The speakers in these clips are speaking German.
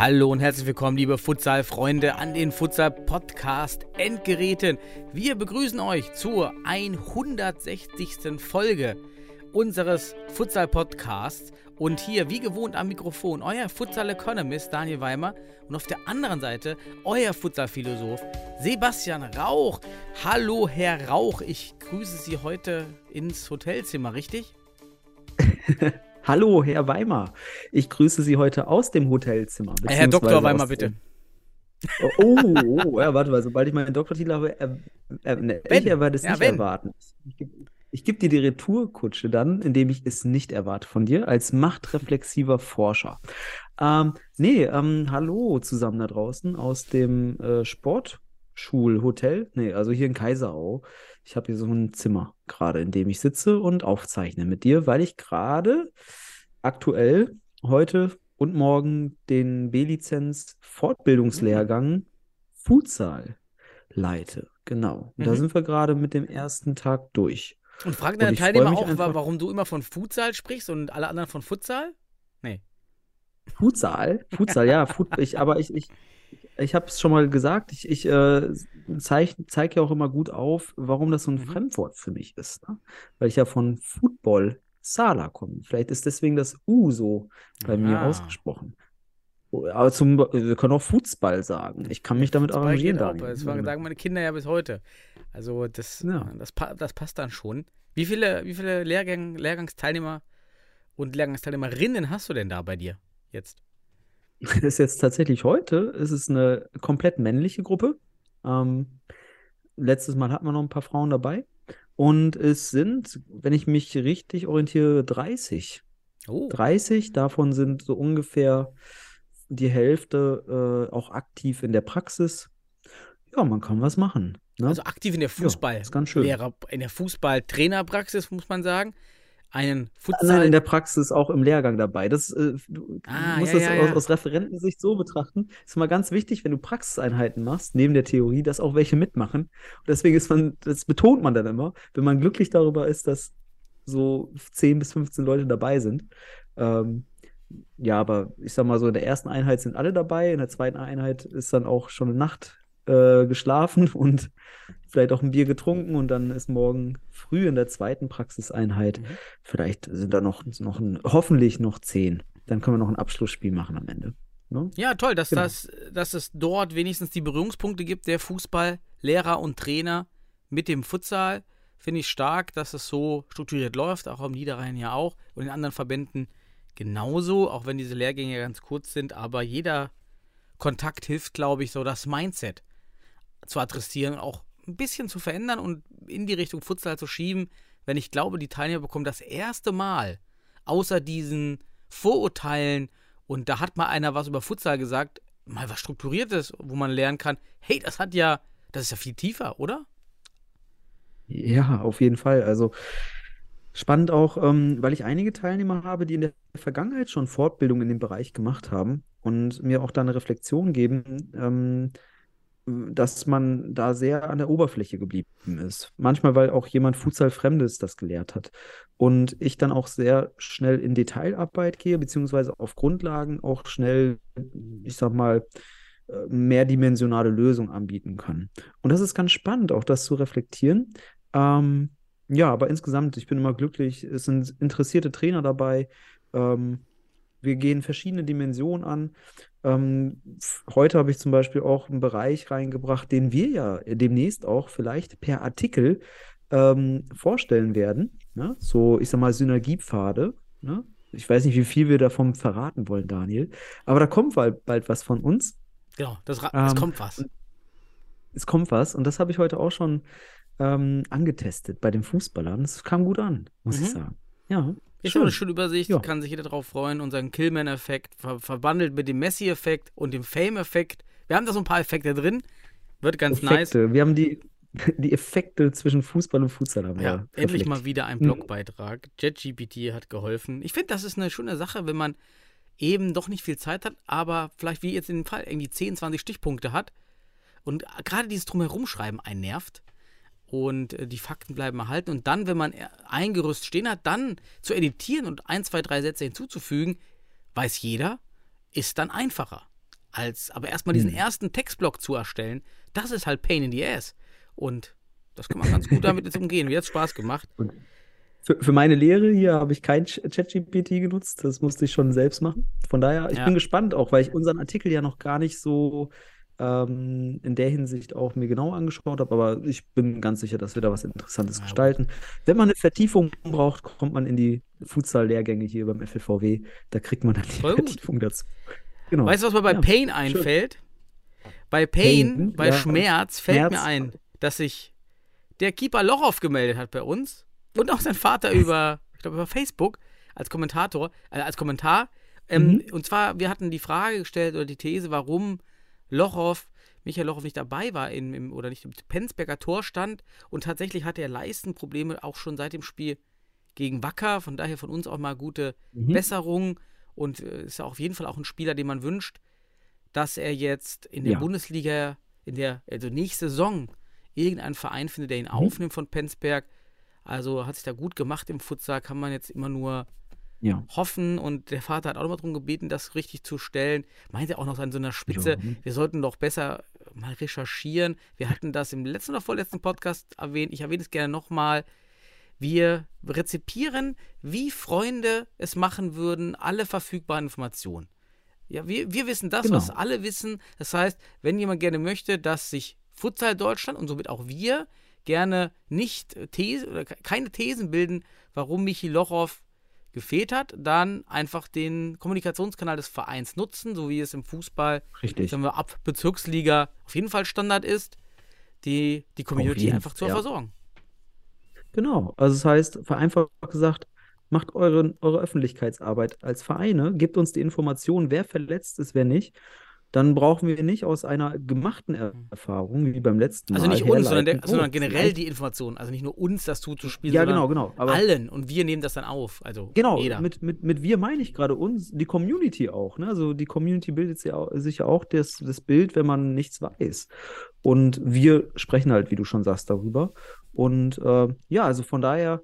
Hallo und herzlich willkommen, liebe Futsal-Freunde, an den Futsal-Podcast-Endgeräten. Wir begrüßen euch zur 160. Folge unseres Futsal-Podcasts. Und hier, wie gewohnt, am Mikrofon euer Futsal-Economist Daniel Weimer und auf der anderen Seite euer Futsal-Philosoph Sebastian Rauch. Hallo, Herr Rauch, ich grüße Sie heute ins Hotelzimmer, richtig? Hallo, Herr Weimar. Ich grüße Sie heute aus dem Hotelzimmer. Äh, Herr Dr. aus bitte. dem- Oh, oh, oh, ja, warte mal, sobald ich meinen Doktortitel habe, er, er, ne, ich erwarte es Ja, nicht wenn. erwarten. Ich gebe geb dir die Retourkutsche dann, indem ich es nicht erwarte von dir, als machtreflexiver Forscher. Ähm, nee, ähm, hallo zusammen da draußen aus dem äh, Sportschulhotel. Nee, also hier in Kaiserau. Ich habe hier so ein Zimmer gerade, in dem ich sitze und aufzeichne mit dir, weil ich gerade aktuell heute und morgen den B-Lizenz Fortbildungslehrgang Futsal leite. Genau. Und da Mhm. sind wir gerade mit dem ersten Tag durch. Und fragen Und deine Teilnehmer auch, einfach- warum du immer von Futsal sprichst und alle anderen von Futsal? Nee. Futsal? Futsal, ja. Fut ich, aber ich, ich, ich habe es schon mal gesagt, ich, ich äh, zeige zeig ja auch immer gut auf, warum das so ein Mhm. Fremdwort für mich ist. Ne? Weil ich ja von Football Sala komme. Vielleicht ist deswegen das U so bei mir Ah. ausgesprochen. Aber zum, wir können auch Fußball sagen. Ich kann mich damit Fußball arrangieren, auch. Das sagen sagen meine Kinder ja bis heute. Also das, Ja. das, das passt dann schon. Wie viele, wie viele Lehrgang, Lehrgangsteilnehmer und Lehrgangsteilnehmerinnen hast du denn da bei dir jetzt? Das ist jetzt tatsächlich heute, es ist eine komplett männliche Gruppe. Ähm, letztes Mal hatten wir noch ein paar Frauen dabei. Und es sind, wenn ich mich richtig orientiere, 30. Oh, 30, davon sind so ungefähr die Hälfte äh, auch aktiv in der Praxis. Ja, man kann was machen. Ne? also aktiv in der Fußball, ist ganz schön. Lehrer, in der Fußball-Trainerpraxis muss man sagen. Einen Futsal. Nein, in der Praxis auch im Lehrgang dabei. Das, äh, du Ah, musst ja, das ja, aus, ja. aus Referentensicht so betrachten. Ist immer ganz wichtig, wenn du Praxiseinheiten machst, neben der Theorie, dass auch welche mitmachen. Und deswegen ist man, das betont man dann immer, wenn man glücklich darüber ist, dass so 10 bis 15 Leute dabei sind. Ähm, ja, aber ich sag mal so, in der ersten Einheit sind alle dabei, in der zweiten Einheit ist dann auch schon eine Nacht äh, geschlafen und vielleicht auch ein Bier getrunken und dann ist morgen früh in der zweiten Praxiseinheit, Mhm. vielleicht sind da noch, noch ein, hoffentlich noch zehn. Dann können wir noch ein Abschlussspiel machen am Ende. Ne? Ja, toll, dass, Genau. das, dass es dort wenigstens die Berührungspunkte gibt, der Fußball, Lehrer und Trainer mit dem Futsal. Finde ich stark, dass es so strukturiert läuft, auch am Niederrhein ja auch und in anderen Verbänden genauso, auch wenn diese Lehrgänge ganz kurz sind, aber jeder Kontakt hilft, glaube ich, so das Mindset zu adressieren, auch ein bisschen zu verändern und in die Richtung Futsal zu schieben, wenn ich glaube, die Teilnehmer bekommen das erste Mal außer diesen Vorurteilen und da hat mal einer was über Futsal gesagt, mal was Strukturiertes, wo man lernen kann, hey, das hat ja, das ist ja viel tiefer, oder? Ja, auf jeden Fall. Also spannend auch, ähm, weil ich einige Teilnehmer habe, die in der Vergangenheit schon Fortbildung in dem Bereich gemacht haben und mir auch da eine Reflexion geben, ähm, dass man da sehr an der Oberfläche geblieben ist. Manchmal, weil auch jemand Futsal-Fremdes das gelehrt hat. Und ich dann auch sehr schnell in Detailarbeit gehe, beziehungsweise auf Grundlagen auch schnell, ich sag mal, äh, mehrdimensionale Lösungen anbieten kann. Und das ist ganz spannend, auch das zu reflektieren. Ähm, ja, aber insgesamt, ich bin immer glücklich. Es sind interessierte Trainer dabei. Ähm, wir gehen verschiedene Dimensionen an. Ähm, heute habe ich zum Beispiel auch einen Bereich reingebracht, den wir ja demnächst auch vielleicht per Artikel ähm, vorstellen werden. Ne? So, ich sag mal, Synergiepfade. Ne? Ich weiß nicht, wie viel wir davon verraten wollen, Daniel. Aber da kommt bald, bald was von uns. Genau, das, ra- es Ähm, kommt was. Es kommt was. Und das habe ich heute auch schon ähm, angetestet bei den Fußballern. Das kam gut an, muss ich Mhm. sagen. Ja, Ist schön. schon eine schöne Übersicht, Ja. kann sich jeder drauf freuen. Unseren Killman-Effekt ver verbandelt mit dem Messi-Effekt und dem Fame-Effekt. Wir haben da so ein paar Effekte drin. Wird ganz nice. Effekte. Wir haben die die Effekte zwischen Fußball und Futsal haben Ja, wir endlich mal wieder ein. Blogbeitrag. JetGPT hat geholfen. Ich finde, das ist eine schöne Sache, wenn man eben doch nicht viel Zeit hat, aber vielleicht wie jetzt in dem Fall irgendwie 10, 20 Stichpunkte hat und gerade dieses Drumherumschreiben einen nervt und äh, die Fakten bleiben erhalten und dann, wenn man äh, ein Gerüst stehen hat, dann zu editieren und ein, zwei, drei Sätze hinzuzufügen, weiß jeder, ist dann einfacher. Als aber erstmal diesen Hm. ersten Textblock zu erstellen, das ist halt Pain in the Ass. Und das kann man ganz gut damit jetzt umgehen. Mir hat Spaß gemacht. Für, für meine Lehre hier habe ich kein Ch- ChatGPT genutzt. Das musste ich schon selbst machen. Von daher, ich Ja. bin gespannt auch, weil ich unseren Artikel ja noch gar nicht so ähm, in der Hinsicht auch mir genau angeschaut habe. Aber ich bin ganz sicher, dass wir da was Interessantes Ja, gestalten. Wenn man eine Vertiefung braucht, kommt man in die Futsal-Lehrgänge hier beim FLVW. Da kriegt man dann die Voll gut. Vertiefung dazu. Genau. Weißt du, was mir bei Ja, Pain einfällt? Bei Pain, Pain, bei ja. Schmerz fällt Schmerz. mir ein, dass sich der Keeper Lochow gemeldet hat bei uns und auch sein Vater über, ich glaube, über Facebook als Kommentator, äh, als Kommentar. Ähm, Mhm. Und zwar, wir hatten die Frage gestellt oder die These, warum Lochow, Michael Lochow nicht dabei war in, im, oder nicht im Penzberger Tor stand und tatsächlich hatte er Leistenprobleme auch schon seit dem Spiel gegen Wacker, von daher von uns auch mal gute Mhm. Besserung und äh, ist ja auf jeden Fall auch ein Spieler, den man wünscht, dass er jetzt in der Ja. Bundesliga, in der, also nächste Saison, irgendeinen Verein findet, der ihn Mhm. aufnimmt von Penzberg. Also hat sich da gut gemacht im Futsal, kann man jetzt immer nur Ja. hoffen und der Vater hat auch nochmal darum gebeten, das richtig zu stellen. Meinte auch noch an so einer Spitze, Ja. wir sollten doch besser mal recherchieren. Wir hatten das im letzten oder vorletzten Podcast erwähnt. Ich erwähne es gerne nochmal. Wir rezipieren, wie Freunde es machen würden, alle verfügbaren Informationen. Ja, wir, wir wissen das, Genau. was alle wissen. Das heißt, wenn jemand gerne möchte, dass sich Futsal Deutschland und somit auch wir gerne nicht These oder ke- keine Thesen bilden, warum Michi Lochow gefehlt hat, dann einfach den Kommunikationskanal des Vereins nutzen, so wie es im Fußball, Richtig. sagen wir ab Bezirksliga auf jeden Fall Standard ist, die, die Community jeden einfach zu ja. versorgen. Genau. Also das heißt, vereinfacht gesagt, macht eure, eure Öffentlichkeitsarbeit als Vereine, gebt uns die Information, wer verletzt ist, wer nicht. Dann brauchen wir nicht aus einer gemachten Er- Erfahrung, wie beim letzten Also Mal. nicht uns, sondern, der, sondern oh, generell die Informationen. Also nicht nur uns das zuzuspielen, Ja, genau, genau. Aber allen. Und wir nehmen das dann auf. Also Genau, jeder. mit, mit, mit wir meine ich gerade uns, die Community auch. Ne? Also die Community bildet sich ja auch, sich ja auch das, das Bild, wenn man nichts weiß. Und wir sprechen halt, wie du schon sagst, darüber. Und äh, ja, also von daher,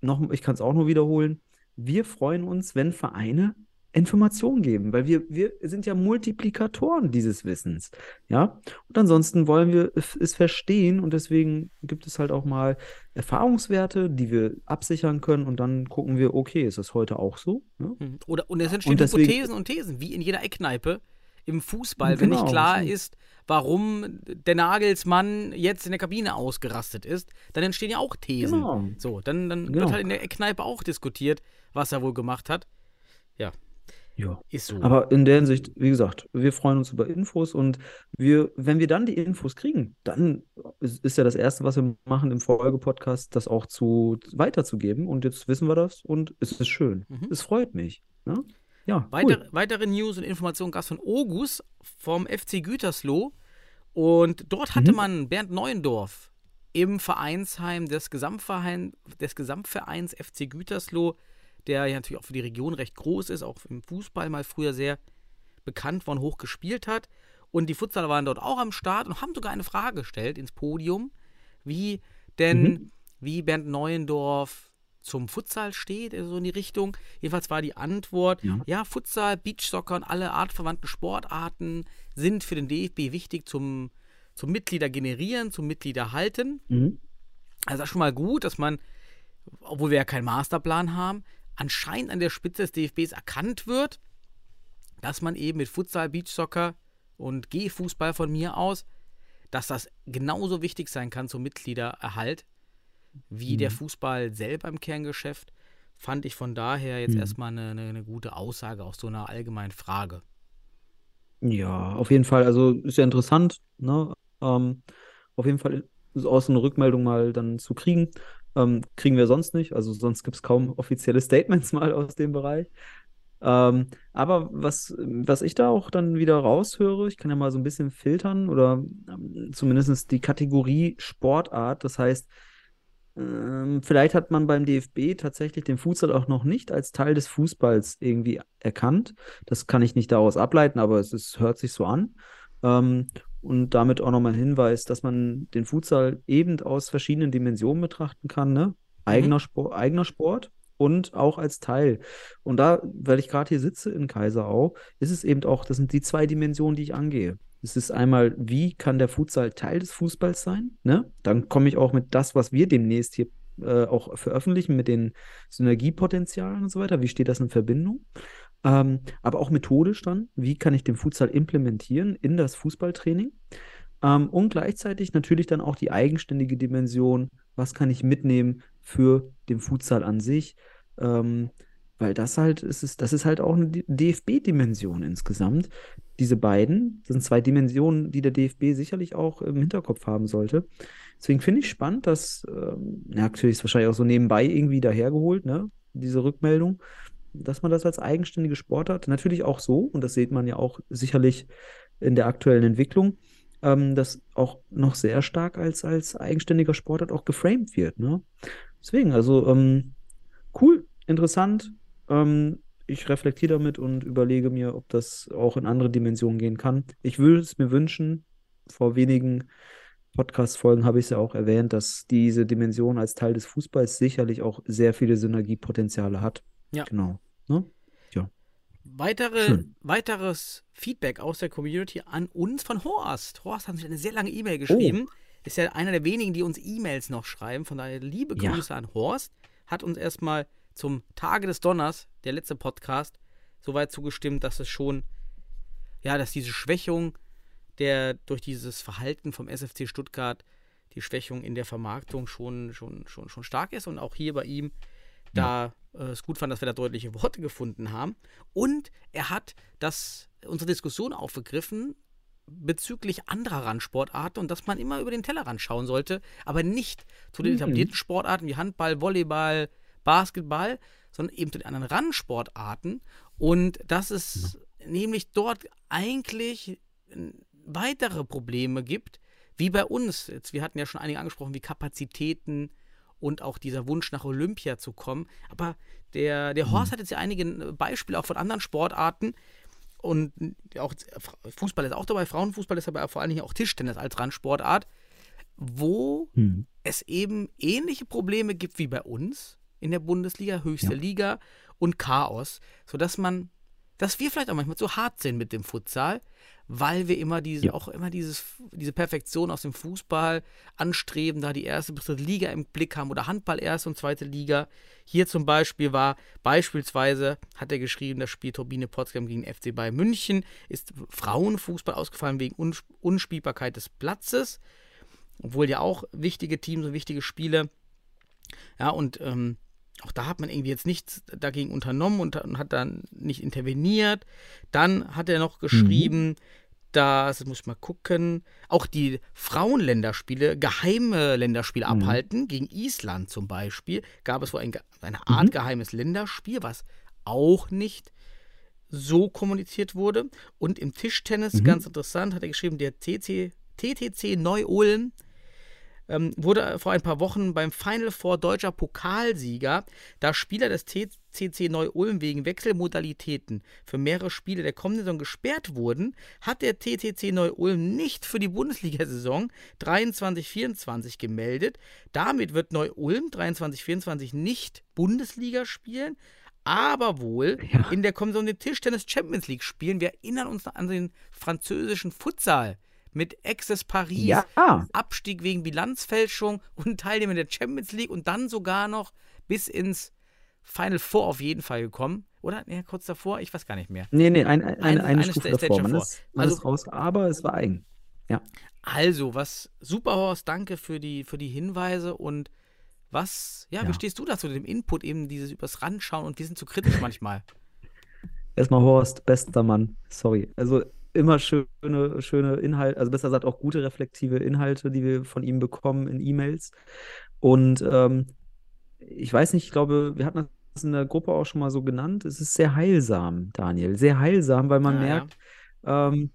noch, ich kann es auch nur wiederholen, wir freuen uns, wenn Vereine Informationen geben, weil wir, wir sind ja Multiplikatoren dieses Wissens. Ja, und ansonsten wollen wir es verstehen und deswegen gibt es halt auch mal Erfahrungswerte, die wir absichern können und dann gucken wir, okay, ist das heute auch so? Ne? Mhm. Oder, und es entstehen Und deswegen- Hypothesen und Thesen, wie in jeder Eckkneipe im Fußball, wenn Genau, nicht klar so. ist, warum der Nagelsmann jetzt in der Kabine ausgerastet ist, dann entstehen ja auch Thesen. Genau. So, dann, dann Genau. wird halt in der Eckkneipe auch diskutiert, was er wohl gemacht hat. Ja, Ja. ist so. Aber in der Hinsicht, wie gesagt, wir freuen uns über Infos und wir, wenn wir dann die Infos kriegen, dann ist, ja das Erste, was wir machen im Folgepodcast, das auch zu weiterzugeben. Und jetzt wissen wir das und es ist schön. Mhm. Es freut mich. Ne? Ja, Weitere, cool. weitere News und Informationen gab es von Ogus vom FC Gütersloh. Und dort hatte Mhm. man Bernd Neuendorf im Vereinsheim des, Gesamtverein, des Gesamtvereins FC Gütersloh, der ja natürlich auch für die Region recht groß ist, auch im Fußball mal früher sehr bekannt war und hoch gespielt hat. Und die Futsaler waren dort auch am Start und haben sogar eine Frage gestellt ins Podium, wie denn, Mhm. wie Bernd Neuendorf zum Futsal steht, also so in die Richtung. Jedenfalls war die Antwort, Ja. ja, Futsal, Beachsoccer und alle artverwandten Sportarten sind für den DFB wichtig zum, zum Mitglieder generieren, zum Mitglieder halten. Mhm. Also das ist schon mal gut, dass man, obwohl wir ja keinen Masterplan haben, anscheinend an der Spitze des DFBs erkannt wird, dass man eben mit Futsal, Beachsoccer und Gehfußball von mir aus, dass das genauso wichtig sein kann zum Mitgliedererhalt wie der Fußball selber im Kerngeschäft, fand ich von daher jetzt Mhm. erstmal eine, eine, eine gute Aussage aus so einer allgemeinen Frage. Ja, auf jeden Fall. Also ist ja interessant, ne? Ähm, auf jeden Fall ist aus so eine Rückmeldung mal dann zu kriegen. Ähm, kriegen wir sonst nicht. Also sonst gibt es kaum offizielle Statements mal aus dem Bereich. Ähm, aber was, was ich da auch dann wieder raushöre, ich kann ja mal so ein bisschen filtern oder ähm, zumindest die Kategorie Sportart. Das heißt, ähm, vielleicht hat man beim DFB tatsächlich den Futsal auch noch nicht als Teil des Fußballs irgendwie erkannt. Das kann ich nicht daraus ableiten, aber es ist, hört sich so an. Ähm, und damit auch nochmal ein Hinweis, dass man den Futsal eben aus verschiedenen Dimensionen betrachten kann. Ne? Eigener, Sport, eigener Sport und auch als Teil. Und da, weil ich gerade hier sitze in Kaiserau, ist es eben auch, das sind die zwei Dimensionen, die ich angehe. Es ist einmal, wie kann der Futsal Teil des Fußballs sein? Ne? Dann komme ich auch mit das, was wir demnächst hier äh, auch veröffentlichen, mit den Synergiepotenzialen und so weiter. Wie steht das in Verbindung? Ähm, aber auch methodisch dann, wie kann ich den Futsal implementieren in das Fußballtraining? Ähm, und gleichzeitig natürlich dann auch die eigenständige Dimension, was kann ich mitnehmen für den Futsal an sich? Ähm, weil das halt, ist, ist, das ist halt auch eine DFB-Dimension insgesamt. Diese beiden sind zwei Dimensionen, die der DFB sicherlich auch im Hinterkopf haben sollte. Deswegen finde ich spannend, dass, ähm, ja, natürlich ist wahrscheinlich auch so nebenbei irgendwie dahergeholt, ne, diese Rückmeldung, dass man das als eigenständige Sport hat. Natürlich auch so, und das sieht man ja auch sicherlich in der aktuellen Entwicklung, ähm, das auch noch sehr stark als, als eigenständiger Sportart auch geframed wird. Ne? Deswegen, also ähm, cool, interessant. Ähm, ich reflektiere damit und überlege mir, ob das auch in andere Dimensionen gehen kann. Ich würde es mir wünschen, vor wenigen Podcast-Folgen habe ich es ja auch erwähnt, dass diese Dimension als Teil des Fußballs sicherlich auch sehr viele Synergiepotenziale hat. Ja. Genau. Ne? Weitere, Schön. weiteres Feedback aus der Community an uns von Horst. Horst hat uns eine sehr lange E-Mail geschrieben. Ist ja einer der wenigen, die uns E-Mails noch schreiben. Von daher liebe Ja. Grüße an Horst. Hat uns erstmal zum Tage des Donners, der letzte Podcast, soweit zugestimmt, dass es schon, ja, dass diese Schwächung der durch dieses Verhalten vom SFC Stuttgart, die Schwächung in der Vermarktung schon, schon, schon, schon stark ist und auch hier bei ihm da äh, es gut fand, dass wir da deutliche Worte gefunden haben. Und er hat das, unsere Diskussion aufgegriffen bezüglich anderer Randsportarten und dass man immer über den Tellerrand schauen sollte, aber nicht zu den Mhm. etablierten Sportarten wie Handball, Volleyball, Basketball, sondern eben zu den anderen Randsportarten. Und dass es nämlich dort eigentlich weitere Probleme gibt, wie bei uns. Jetzt, wir hatten ja schon einige angesprochen, wie Kapazitäten und auch dieser Wunsch nach Olympia zu kommen. Aber der, der Horst hat jetzt ja einige äh, Beispiele auch von anderen Sportarten. Und auch Fußball ist auch dabei, Frauenfußball ist aber vor allen Dingen auch Tischtennis als Randsportart, wo Hm. es eben ähnliche Probleme gibt wie bei uns in der Bundesliga, höchste Ja. Liga und Chaos, sodass man, dass wir vielleicht auch manchmal zu hart sind mit dem Futsal, weil wir immer diese, Ja. auch immer dieses, diese Perfektion aus dem Fußball anstreben, da die erste bis dritte Liga im Blick haben oder Handball erste und zweite Liga. Hier zum Beispiel war beispielsweise, hat er geschrieben, das Spiel Turbine Potsdam gegen FC Bayern München ist Frauenfußball ausgefallen wegen Uns Unspielbarkeit des Platzes obwohl ja auch wichtige Teams und wichtige Spiele. Ja, und ähm, auch da hat man irgendwie jetzt nichts dagegen unternommen und, und hat dann nicht interveniert. Dann hat er noch geschrieben, dass, jetzt muss ich mal gucken, auch die Frauenländerspiele, geheime Länderspiele Mhm. abhalten, gegen Island zum Beispiel, gab es wohl ein, eine Art Mhm. geheimes Länderspiel, was auch nicht so kommuniziert wurde. Und im Tischtennis, Mhm. ganz interessant, hat er geschrieben, der TC, TTC Neu-Ulm ähm, wurde vor ein paar Wochen beim Final Four deutscher Pokalsieger, da Spieler des TCC Neu-Ulm wegen Wechselmodalitäten für mehrere Spiele der kommenden Saison gesperrt wurden, hat der TTC Neu-Ulm nicht für die Bundesliga-Saison 23-24 gemeldet. Damit wird Neu-Ulm 23-24 nicht Bundesliga spielen, aber wohl Ja. in der kommenden Tischtennis Champions League spielen. Wir erinnern uns noch an den französischen Futsal mit Access Paris. Ja, Abstieg wegen Bilanzfälschung und Teilnehmer der Champions League und dann sogar noch bis ins Final Four auf jeden Fall gekommen. Oder? Ja, kurz davor, ich weiß gar nicht mehr. nee, nee, ein, ein, Eine- eine, eine Stufe davor. Man ist, man Also- ist raus, aber es war eigen. Also, was super Horst, danke für die, für die Hinweise und was, ja, wie Ja. stehst du dazu, dem Input eben dieses übers Rand schauen und wir sind zu kritisch manchmal. Erstmal Horst, bester Mann. Sorry. Also immer schöne, schöne Inhalte, also besser gesagt auch gute reflektive Inhalte, die wir von ihm bekommen in E-Mails. Und ähm, ich weiß nicht, ich glaube, wir hatten es in der Gruppe auch schon mal so genannt. Es ist sehr heilsam, Daniel. Sehr heilsam, weil man ja. merkt, ähm,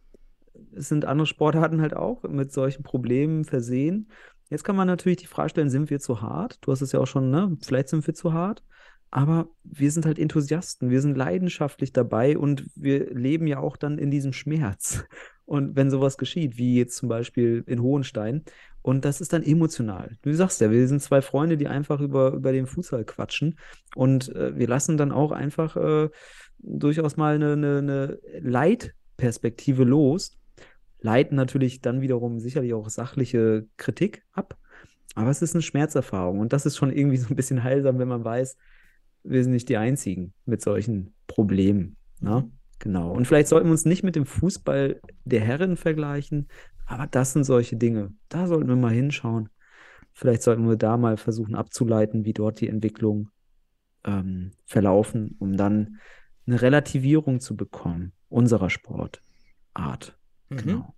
es sind andere Sportarten halt auch mit solchen Problemen versehen. Jetzt kann man natürlich die Frage stellen, sind wir zu hart? Du hast es ja auch schon, ne? Vielleicht sind wir zu hart. Aber wir sind halt Enthusiasten, wir sind leidenschaftlich dabei und wir leben ja auch dann in diesem Schmerz. Und wenn sowas geschieht, wie jetzt zum Beispiel in Hohenstein, und das ist dann emotional. Du sagst ja, wir sind zwei Freunde, die einfach über, über den Fußball quatschen. Und äh, wir lassen dann auch einfach äh, durchaus mal eine, eine, eine Leitperspektive los. Leiten natürlich dann wiederum sicherlich auch sachliche Kritik ab. Aber es ist eine Schmerzerfahrung. Und das ist schon irgendwie so ein bisschen heilsam, wenn man weiß, wir sind nicht die Einzigen mit solchen Problemen. Ne? Genau. Und vielleicht sollten wir uns nicht mit dem Fußball der Herren vergleichen, aber das sind solche Dinge. Da sollten wir mal hinschauen. Vielleicht sollten wir da mal versuchen abzuleiten, wie dort die Entwicklung ähm, verlaufen, um dann eine Relativierung zu bekommen unserer Sportart. Mhm. Genau.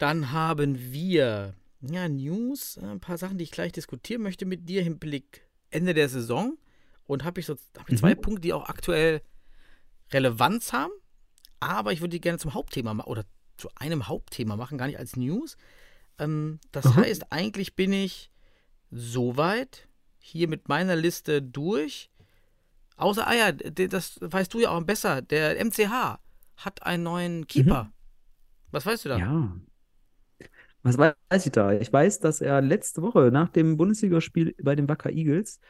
Dann haben wir ja, News, ein paar Sachen, die ich gleich diskutieren möchte mit dir im Blick Ende der Saison. Und habe ich so hab ich zwei Mhm. Punkte, die auch aktuell Relevanz haben. Aber ich würde die gerne zum Hauptthema machen oder zu einem Hauptthema machen, gar nicht als News. Ähm, das Aha. heißt, eigentlich bin ich soweit hier mit meiner Liste durch. Außer, ah ja, das weißt du ja auch besser. Der MCH hat einen neuen Keeper. Was weißt du da? Mhm. Ja. Was weiß ich da? Ich weiß, dass er letzte Woche nach dem Bundesligaspiel bei den Wacker Eagles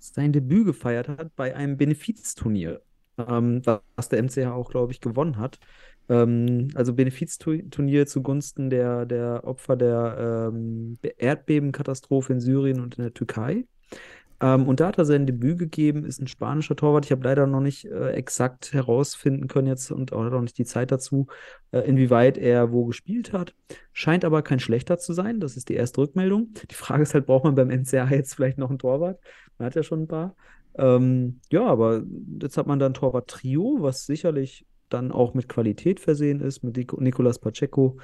sein Debüt gefeiert hat bei einem Benefizturnier, ähm, was der MCH auch, glaube ich, gewonnen hat. Ähm, also Benefizturnier zugunsten der, der Opfer der ähm, Erdbebenkatastrophe in Syrien und in der Türkei. Ähm, und da hat er sein Debüt gegeben, ist ein spanischer Torwart. Ich habe leider noch nicht äh, exakt herausfinden können jetzt und auch noch nicht die Zeit dazu, äh, inwieweit er wo gespielt hat. Scheint aber kein schlechter zu sein. Das ist die erste Rückmeldung. Die Frage ist halt, braucht man beim MCA jetzt vielleicht noch einen Torwart? Man hat ja schon ein paar. Ähm, ja, aber jetzt hat man dann Torwart-Trio, was sicherlich dann auch mit Qualität versehen ist, mit Nico- Nicolas Pacheco,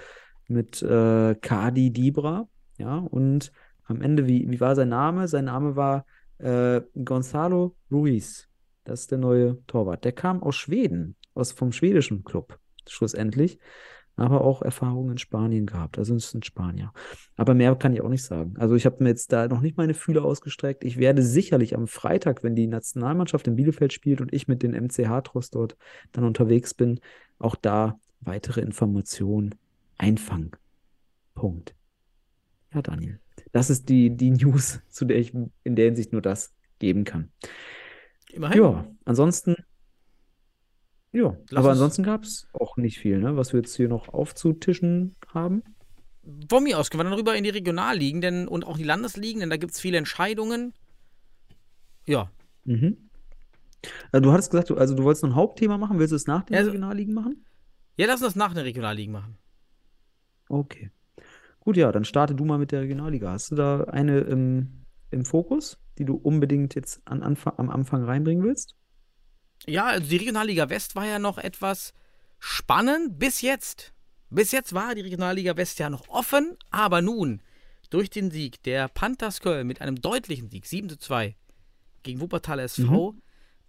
mit äh, Kadi Dibra. Ja, und am Ende, wie, wie war sein Name? Sein Name war äh, Gonzalo Ruiz. Das ist der neue Torwart. Der kam aus Schweden, aus vom schwedischen Club, schlussendlich. Aber auch Erfahrungen in Spanien gehabt. Also es ist ein Spanier. Aber mehr kann ich auch nicht sagen. Also ich habe mir jetzt da noch nicht meine Fühler ausgestreckt. Ich werde sicherlich am Freitag, wenn die Nationalmannschaft in Bielefeld spielt und ich mit den MCH-Trost dort dann unterwegs bin, auch da weitere Informationen einfangen. Punkt. Ja, Daniel. Das ist die, die News, zu der ich in der Hinsicht nur das geben kann. Immerhin. Ja, ansonsten. Ja, Lass aber ansonsten gab es auch nicht viel, ne, was wir jetzt hier noch aufzutischen haben. Von mir aus können wir dann rüber in die Regionalligen denn, und auch die Landesligen, denn da gibt es viele Entscheidungen. Ja, Mhm. Äh, Du hattest gesagt, du, also du wolltest noch ein Hauptthema machen. Willst du es nach den also- Regionalligen machen? ja, lass uns das nach den Regionalligen machen. Okay. Gut, ja, dann starte du mal mit der Regionalliga. Hast du da eine im, im Fokus, die du unbedingt jetzt an Anfang, am Anfang reinbringen willst? Ja, also die Regionalliga West war ja noch etwas spannend bis jetzt. Bis jetzt war die Regionalliga West ja noch offen, aber nun, durch den Sieg der Panthers Köln mit einem deutlichen Sieg, 7 zu 2 gegen Wuppertal SV,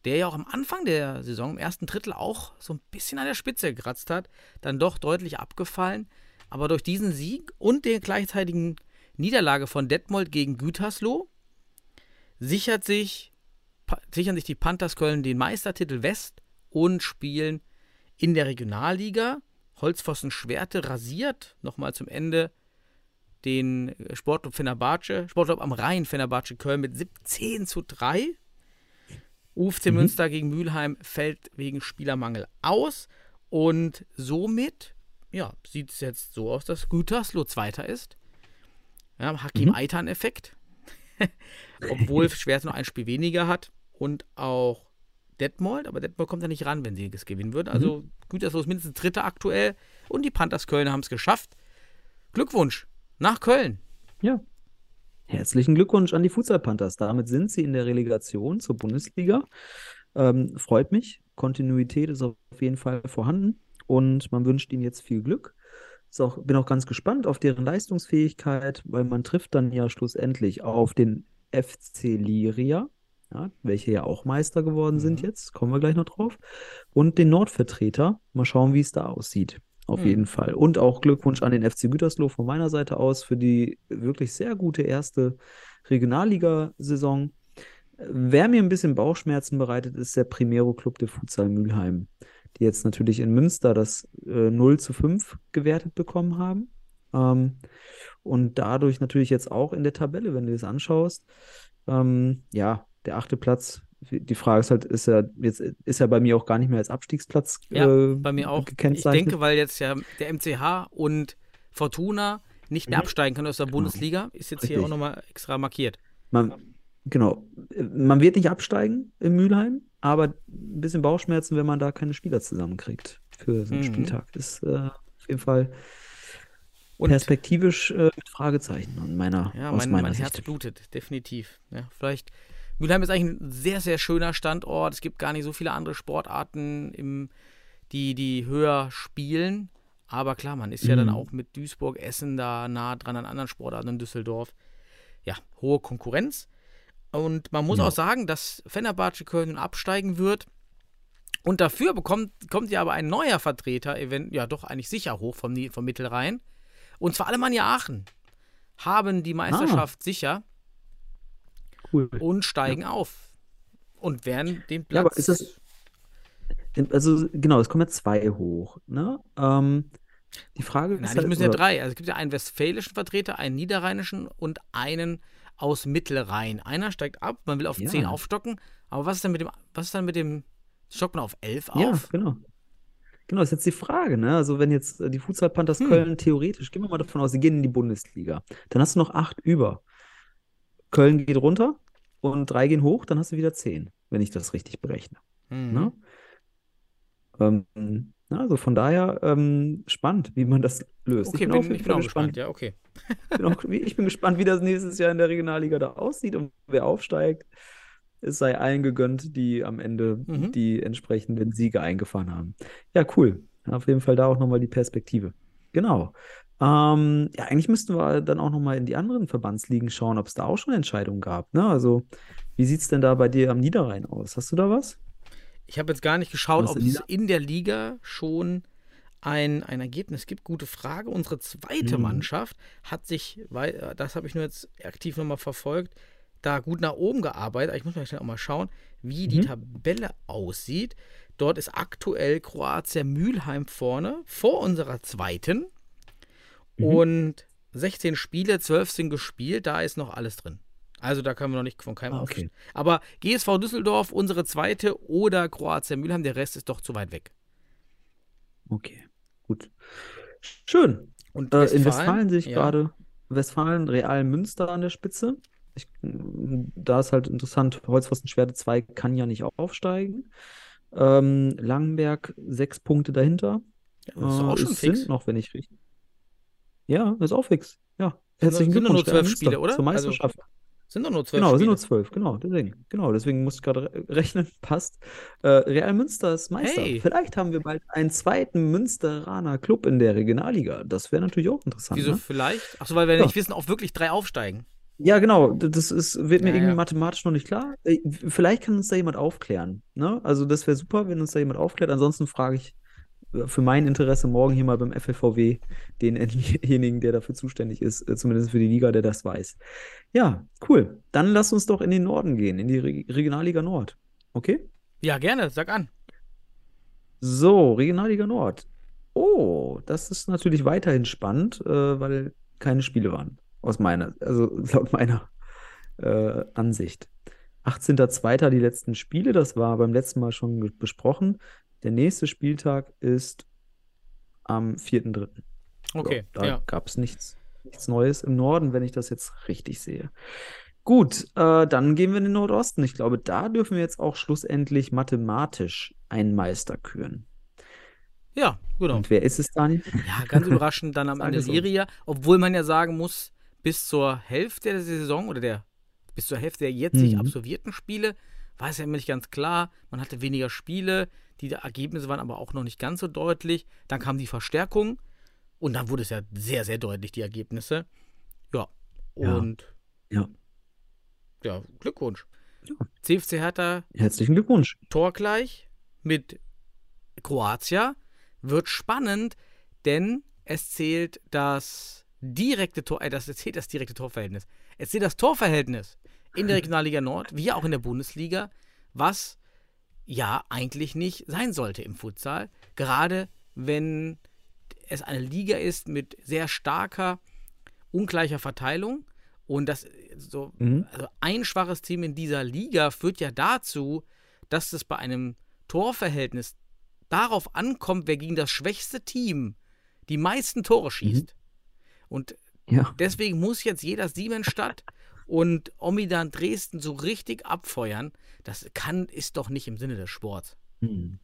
der ja auch am Anfang der Saison, im ersten Drittel auch so ein bisschen an der Spitze gekratzt hat, dann doch deutlich abgefallen. Aber durch diesen Sieg und der gleichzeitigen Niederlage von Detmold gegen Gütersloh sichert sich, sichern sich die Panthers Köln den Meistertitel West und spielen in der Regionalliga. Holzpfosten Schwerte rasiert nochmal zum Ende den Sportclub Fenerbahce, Sportclub am Rhein Fenerbahce Köln mit 17 zu 3. UFC Mhm. Münster gegen Mülheim fällt wegen Spielermangel aus und somit ja, sieht es jetzt so aus, dass Gütersloh Zweiter ist. Ja, Hakim Mhm. Eitan-Effekt. Obwohl Schwerte noch ein Spiel weniger hat und auch Detmold, aber Detmold kommt ja nicht ran, wenn sie es gewinnen würden. Also Gütersloh ist mindestens Dritter aktuell und die Panthers Köln haben es geschafft. Glückwunsch nach Köln. Ja. Herzlichen Glückwunsch an die Futsal Panthers. Damit sind sie in der Relegation zur Bundesliga. Ähm, freut mich. Kontinuität ist auf jeden Fall vorhanden und man wünscht ihnen jetzt viel Glück. Auch, bin auch ganz gespannt auf deren Leistungsfähigkeit, weil man trifft dann ja schlussendlich auf den FC Liria. ja, welche ja auch Meister geworden sind Mhm. jetzt, kommen wir gleich noch drauf, und den Nordvertreter. Mal schauen, wie es da aussieht. Auf Mhm. jeden Fall. Und auch Glückwunsch an den FC Gütersloh von meiner Seite aus für die wirklich sehr gute erste Regionalligasaison. Wer mir ein bisschen Bauchschmerzen bereitet, ist der Primero Club de Futsal Mülheim, die jetzt natürlich in Münster das äh, 0 zu 5 gewertet bekommen haben. Ähm, und dadurch natürlich jetzt auch in der Tabelle, wenn du das anschaust, ähm, ja, der achte Platz. Die Frage ist halt, ist er jetzt ist er bei mir auch gar nicht mehr als Abstiegsplatz Ja, äh, bei mir auch. Ich denke, weil jetzt ja der MCH und Fortuna nicht mehr Mhm. absteigen können aus der Genau. Bundesliga, ist jetzt hier auch Richtig. nochmal extra markiert. Man, genau. Man wird nicht absteigen in Mülheim, aber ein bisschen Bauchschmerzen, wenn man da keine Spieler zusammenkriegt für so einen Mhm. Spieltag. Ist äh, auf jeden Fall Und perspektivisch äh, mit Fragezeichen an meiner, ja, aus mein, meiner mein Sicht. Herz blutet, definitiv. Ja, vielleicht. Mülheim ist eigentlich ein sehr, sehr schöner Standort. Es gibt gar nicht so viele andere Sportarten, im, die, die höher spielen. Aber klar, man ist ja dann Mhm. auch mit Duisburg, Essen da nah dran an anderen Sportarten in Düsseldorf. Ja, hohe Konkurrenz. Und man muss Ja. auch sagen, dass Fenerbahce Köln absteigen wird. Und dafür bekommt, kommt ja aber ein neuer Vertreter, event, ja doch eigentlich sicher hoch vom, vom Mittelrhein. Und zwar Alemannia Aachen haben die Meisterschaft sicher Cool. und steigen auf. Und werden den Ja, Platz. aber ist das- Also, genau, es kommen ja zwei hoch. Ne? Ähm, die Frage Nein, ist es halt, müssen ja drei. Also es gibt ja einen westfälischen Vertreter, einen niederrheinischen und einen aus Mittelrhein. Einer steigt ab, man will auf Ja. 10 aufstocken. Aber was ist denn mit dem, was ist dann mit dem, stockt man auf 11 Ja, auf? genau. Genau, ist jetzt die Frage, ne? Also, wenn jetzt äh, die Futsal Panthers Hm. Köln theoretisch, gehen wir mal davon aus, sie gehen in die Bundesliga, dann hast du noch acht über. Köln geht runter und drei gehen hoch, dann hast du wieder zehn, wenn ich das richtig berechne. Mhm. Ne? Ähm, also von daher ähm, spannend, wie man das löst. Okay, bin bin, jeden ich bin auch gespannt. Ja, okay. bin auch, ich bin gespannt, wie das nächstes Jahr in der Regionalliga da aussieht und wer aufsteigt. Es sei allen gegönnt, die am Ende Mhm. die entsprechenden Siege eingefahren haben. Ja, cool. Auf jeden Fall da auch nochmal die Perspektive. Genau. Ähm, ja, eigentlich müssten wir dann auch nochmal in die anderen Verbandsligen schauen, ob es da auch schon Entscheidungen gab. Ne? Also, wie sieht es denn da bei dir am Niederrhein aus? Hast du da was? Ich habe jetzt gar nicht geschaut, ob es in der Liga schon ein, ein Ergebnis gibt. Gute Frage. Unsere zweite Mhm. Mannschaft hat sich, weil äh, das habe ich nur jetzt aktiv nochmal verfolgt, da gut nach oben gearbeitet. Ich muss mal schnell auch mal schauen, wie die Mhm. Tabelle aussieht. Dort ist aktuell Kroatia Mülheim vorne, vor unserer zweiten. Mhm. Und 16 Spiele, 12 sind gespielt, da ist noch alles drin. Also da können wir noch nicht von keinem Ah, okay. Aber GSV Düsseldorf, unsere zweite oder Kroatia Mülheim, der Rest ist doch zu weit weg. Okay, gut. Schön. Und Äh, in Westfalen sehe ich ja. gerade Westfalen, Real Münster an der Spitze. Ich, da ist halt interessant, Holzpfostenschwerte 2 kann ja nicht aufsteigen. Ähm, Langenberg sechs Punkte dahinter. Ja, das ist doch auch Äh, schon fix. sind noch, wenn ich richtig. Ja, ist auch fix. Ja. Herzlichen nur Glückwunsch, Real zwölf Spiele, oder? Zur Also, Meisterschaft. Sind doch nur zwölf Genau, es sind Spiele. nur zwölf, genau, deswegen, genau, deswegen musste ich gerade re- rechnen, passt. Äh, Real Münster ist Meister. Hey. Vielleicht haben wir bald einen zweiten Münsteraner Club in der Regionalliga. Das wäre natürlich auch interessant. Wieso Ne? vielleicht? Achso, weil wir Ja. nicht wissen, ob wirklich drei aufsteigen. Ja, genau, das ist, wird mir Ja, irgendwie ja. mathematisch noch nicht klar. Äh, Vielleicht kann uns da jemand aufklären. Ne? Also, das wäre super, wenn uns da jemand aufklärt. Ansonsten frage ich für mein Interesse morgen hier mal beim FLVW denjenigen, der dafür zuständig ist, äh, zumindest für die Liga, der das weiß. Ja, cool. Dann lass uns doch in den Norden gehen, in die Re Regionalliga Nord. Okay? Ja, gerne, sag an. So, Regionalliga Nord. Oh, das ist natürlich weiterhin spannend, äh, weil keine Spiele waren. Aus meiner, also laut meiner äh, Ansicht. 18.02. die letzten Spiele, das war beim letzten Mal schon besprochen. Der nächste Spieltag ist am 4.3. Okay, da ja. gab es nichts, nichts Neues im Norden, wenn ich das jetzt richtig sehe. Gut, äh, dann gehen wir in den Nordosten. Ich glaube, da dürfen wir jetzt auch schlussendlich mathematisch einen Meister küren. Ja, genau. Und wer ist es, Daniel? Ja, ganz überraschend dann am Ende uns. Liria, obwohl man ja sagen muss, bis zur Hälfte der Saison oder der bis zur Hälfte der jetzig Mhm. absolvierten Spiele war es ja immer nicht ganz klar. Man hatte weniger Spiele, die Ergebnisse waren aber auch noch nicht ganz so deutlich. Dann kam die Verstärkung und dann wurde es ja sehr, sehr deutlich, die Ergebnisse. Ja, Ja. und Ja. ja, Glückwunsch. CFC Hertha Herzlichen Glückwunsch. torgleich mit Kroatia. Wird spannend, denn es zählt das direkte Tor, äh, das es zählt das direkte Torverhältnis. Es zählt das Torverhältnis in der Regionalliga Nord, wie auch in der Bundesliga, was ja eigentlich nicht sein sollte im Futsal. Gerade wenn es eine Liga ist mit sehr starker, ungleicher Verteilung. Und das so, Mhm. also ein schwaches Team in dieser Liga führt ja dazu, dass es bei einem Torverhältnis darauf ankommt, wer gegen das schwächste Team die meisten Tore schießt. Und Ja. deswegen muss jetzt jeder Siemensstadt und Omidan Dresden so richtig abfeuern. Das kann, ist doch nicht im Sinne des Sports. Hm.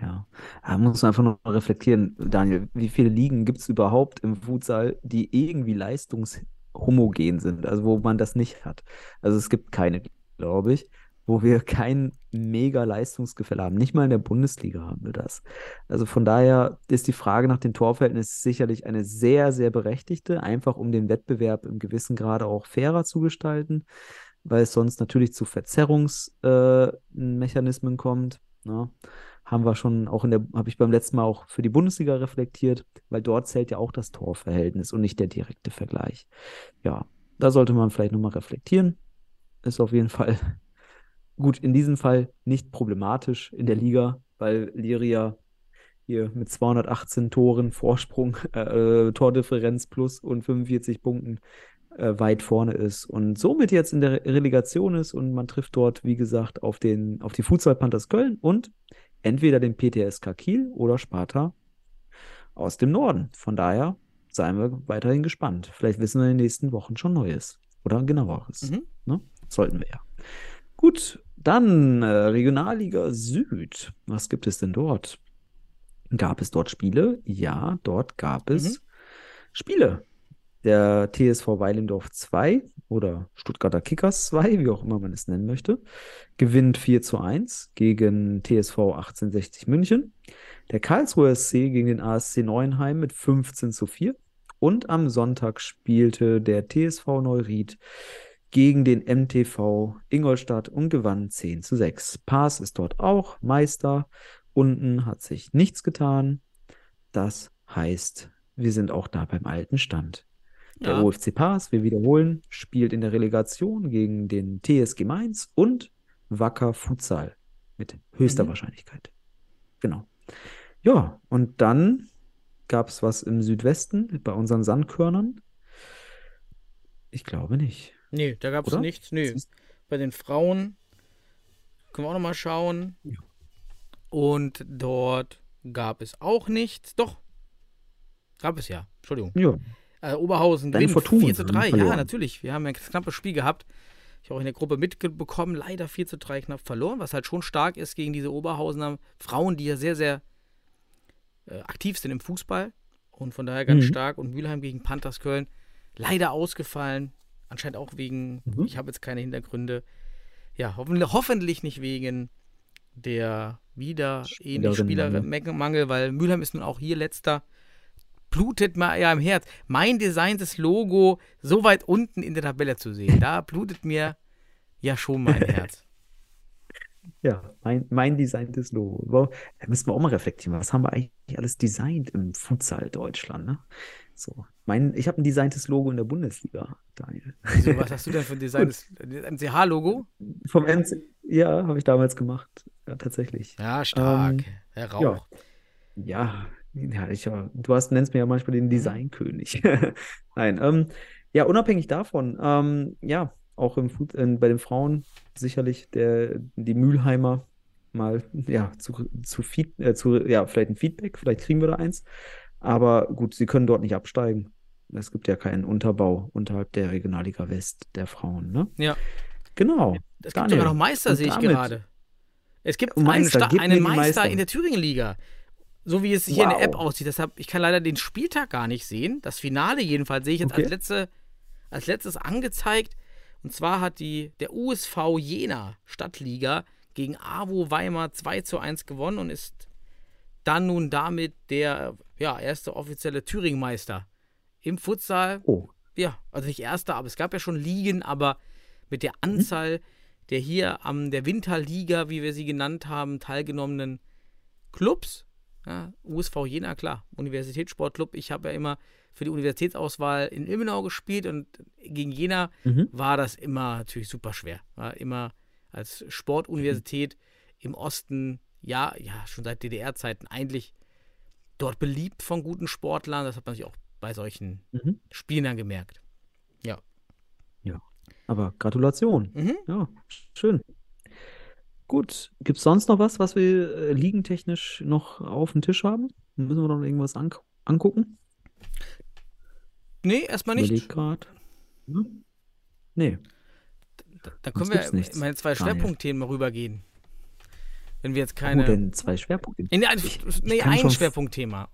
Ja, da muss man einfach mal reflektieren, Daniel, wie viele Ligen gibt es überhaupt im Futsal, die irgendwie leistungshomogen sind, also wo man das nicht hat. Also es gibt keine, glaube ich, wo wir kein mega Leistungsgefälle haben. Nicht mal in der Bundesliga haben wir das. Also von daher ist die Frage nach den Torverhältnissen sicherlich eine sehr, sehr berechtigte, einfach um den Wettbewerb im gewissen Grade auch fairer zu gestalten, weil es sonst natürlich zu Verzerrungsmechanismen äh, kommt. Ne? haben wir schon auch in der, habe ich beim letzten Mal auch für die Bundesliga reflektiert, weil dort zählt ja auch das Torverhältnis und nicht der direkte Vergleich. Ja, da sollte man vielleicht nochmal reflektieren. Ist auf jeden Fall gut, in diesem Fall nicht problematisch in der Liga, weil Liria hier mit 218 Toren Vorsprung, äh, Tordifferenz plus und 45 Punkten äh, weit vorne ist und somit jetzt in der Relegation ist und man trifft dort, wie gesagt, auf den, auf die Futsal Panthers Köln und entweder den PTSK Kiel oder Sparta aus dem Norden. Von daher seien wir weiterhin gespannt. Vielleicht wissen wir in den nächsten Wochen schon Neues oder genaueres. Mhm. Ne? Sollten wir ja. Gut, dann äh, Regionalliga Süd. Was gibt es denn dort? Gab es dort Spiele? Ja, dort gab es Mhm. Spiele. Der TSV Weilendorf 2 oder Stuttgarter Kickers 2, wie auch immer man es nennen möchte, gewinnt 4 zu 1 gegen TSV 1860 München. Der Karlsruher SC gegen den ASC Neuenheim mit 15 zu 4. Und am Sonntag spielte der TSV Neuried gegen den MTV Ingolstadt und gewann 10 zu 6. Paas ist dort auch Meister. Unten hat sich nichts getan. Das heißt, wir sind auch da beim alten Stand. Der Ja. OFC Paas, wir wiederholen, spielt in der Relegation gegen den TSG Mainz und Wacker Futsal mit höchster Mhm. Wahrscheinlichkeit. Genau. Ja, und dann gab es was im Südwesten bei unseren Sandkörnern. Ich glaube nicht. Nee, da gab es nichts. Nee. Bei den Frauen können wir auch nochmal schauen. Ja. Und dort gab es auch nichts. Doch. Gab es ja. Entschuldigung. Ja, Äh, Oberhausen gewinnt Fortuna 4 zu haben 3. Ja, natürlich. Wir haben ein knappes Spiel gehabt. Ich habe auch in der Gruppe mitbekommen. Leider 4 zu 3 knapp verloren, was halt schon stark ist gegen diese Oberhausener Frauen, die ja sehr, sehr äh, aktiv sind im Fußball. Und von daher ganz Mhm. stark. Und Mülheim gegen Panthers Köln. Leider ausgefallen. Anscheinend auch wegen, Mhm. ich habe jetzt keine Hintergründe. Ja, hoffentlich, hoffentlich nicht wegen der wieder ähnlich. Spielermangel, weil Mülheim ist nun auch hier letzter. Blutet mir ja im Herz. Mein designtes Logo so weit unten in der Tabelle zu sehen, da blutet mir ja schon mein Herz. Ja, mein, mein designtes Logo. Wow, Da müssen wir auch mal reflektieren. Was haben wir eigentlich alles designt im Futsal Deutschland, ne? So, mein, ich habe ein designtes Logo in der Bundesliga, Daniel. Also, was hast du denn für ein designes MCH-Logo? Vom NC, ja, habe ich damals gemacht. Ja, tatsächlich. Ja, stark. Ähm, Herr Rauch. Ja, ja, ich, ja, du hast, nennst mir ja manchmal den Designkönig. Nein, ähm, ja, unabhängig davon, ähm, ja, auch im Fut äh, bei den Frauen sicherlich der, die Mülheimer mal, ja, zu, zu, Feed, äh, zu, ja, vielleicht ein Feedback, vielleicht kriegen wir da eins. Aber gut, sie können dort nicht absteigen. Es gibt ja keinen Unterbau unterhalb der Regionalliga West der Frauen, ne? Ja. Genau. Es gibt sogar noch Meister, und sehe ich damit- gerade. Es gibt einen, Meister, einen die Meister, Meister. in der Thüringen-Liga. So wie es hier in der Wow. App aussieht. Deshalb, ich kann leider den Spieltag gar nicht sehen. Das Finale jedenfalls sehe ich jetzt Okay. als, letzte, als letztes angezeigt. Und zwar hat die, der USV Jena Stadtliga gegen AWO Weimar 2 zu 1 gewonnen und ist dann nun damit der ja, erste offizielle Thüringen-Meister im Futsal Oh, ja, also nicht erster, aber es gab ja schon Ligen, aber mit Mhm. der Anzahl der hier am der Winterliga, wie wir sie genannt haben, teilgenommenen Clubs. Ja, USV Jena, klar, Universitätssportclub. Ich habe ja immer für die Universitätsauswahl in Ilmenau gespielt und gegen Jena Mhm. war das immer natürlich super schwer. War immer als Sportuniversität im Osten, ja, ja, schon seit DDR-Zeiten eigentlich dort beliebt von guten Sportlern. Das hat man sich auch bei solchen Mhm. Spielen dann gemerkt. Ja. Aber Gratulation. Mhm. Ja, schön. Gut, gibt es sonst noch was, was wir äh, liegentechnisch noch auf dem Tisch haben? Müssen wir noch irgendwas angu angucken? Nee, erstmal nicht. Grad. Hm? Nee. Da, da können wir nichts, in meine zwei Daniel. Schwerpunktthemen mal rübergehen. Wenn wir jetzt keine. denn zwei Schwerpunkte? Nee, ein, Ich- nee, ein Schwerpunktthema.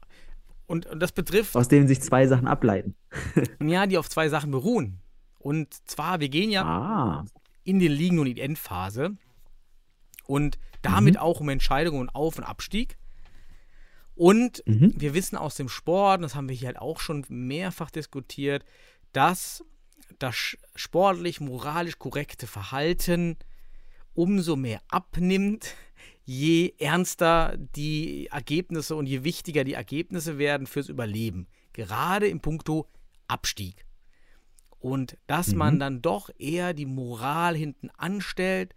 Und, und das betrifft, Aus denen sich zwei Sachen ableiten. ja, die auf zwei Sachen beruhen. Und zwar, wir gehen ja Ah, in den Ligen und in die Endphase. Und damit Mhm. auch um Entscheidungen und Auf- und Abstieg. Und Mhm. wir wissen aus dem Sport, und das haben wir hier halt auch schon mehrfach diskutiert, dass das sportlich, moralisch korrekte Verhalten umso mehr abnimmt, je ernster die Ergebnisse und je wichtiger die Ergebnisse werden fürs Überleben. Gerade im Punkto Abstieg. Und dass man Mhm. dann doch eher die Moral hinten anstellt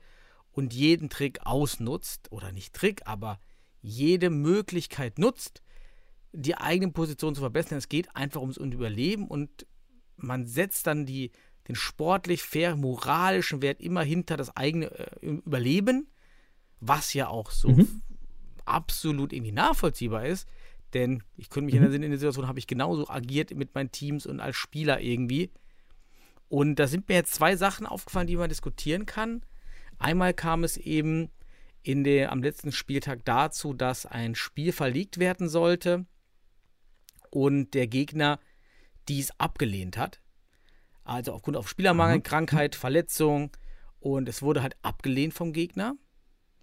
und jeden Trick ausnutzt, oder nicht Trick, aber jede Möglichkeit nutzt, die eigene Position zu verbessern. Es geht einfach ums Überleben und man setzt dann die, den sportlich fair moralischen Wert immer hinter das eigene äh, Überleben, was ja auch so Mhm. absolut irgendwie nachvollziehbar ist. Denn ich könnte mich in, der, in der Situation, habe ich genauso agiert mit meinen Teams und als Spieler irgendwie. Und da sind mir jetzt zwei Sachen aufgefallen, die man diskutieren kann. Einmal kam es eben in der, am letzten Spieltag dazu, dass ein Spiel verlegt werden sollte und der Gegner dies abgelehnt hat. Also aufgrund auf Spielermangel, Aha. Krankheit, Verletzung und es wurde halt abgelehnt vom Gegner.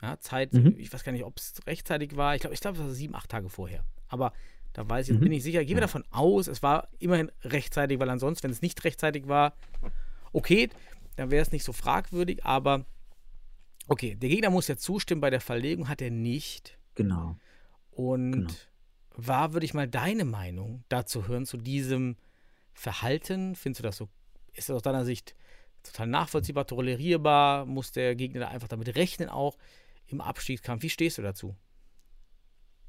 Ja, Zeit, Mhm. ich weiß gar nicht, ob es rechtzeitig war. Ich glaube, ich glaube, es war sieben, acht Tage vorher. Aber da weiß ich, Mhm. bin ich sicher. Gehen wir davon aus, es war immerhin rechtzeitig, weil ansonsten, wenn es nicht rechtzeitig war, okay, dann wäre es nicht so fragwürdig. Aber okay, der Gegner muss ja zustimmen bei der Verlegung, hat er nicht. genau. Und Genau. war, würde ich mal deine Meinung dazu hören, zu diesem Verhalten? Findest du das so, ist das aus deiner Sicht total nachvollziehbar, tolerierbar? Muss der Gegner da einfach damit rechnen, auch im Abstiegskampf? Wie stehst du dazu?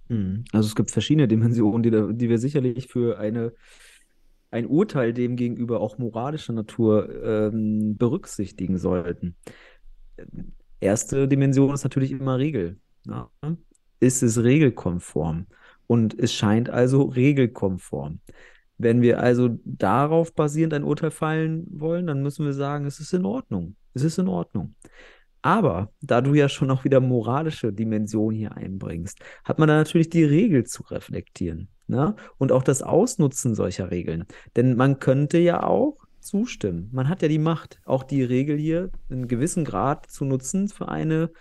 Mhm. Also es gibt verschiedene Dimensionen, die, da, die wir sicherlich für eine, ein Urteil dem gegenüber auch moralischer Natur ähm, berücksichtigen sollten. Erste Dimension ist natürlich immer Regel. Ja? Ist es regelkonform? Und es scheint also regelkonform. Wenn wir also darauf basierend ein Urteil fallen wollen, dann müssen wir sagen, es ist in Ordnung. Es ist in Ordnung. Aber da du ja schon auch wieder moralische Dimension hier einbringst, hat man da natürlich die Regel zu reflektieren. Ne? Und auch das Ausnutzen solcher Regeln. Denn man könnte ja auch zustimmen. Man hat ja die Macht, auch die Regel hier in gewissem Grad zu nutzen für eine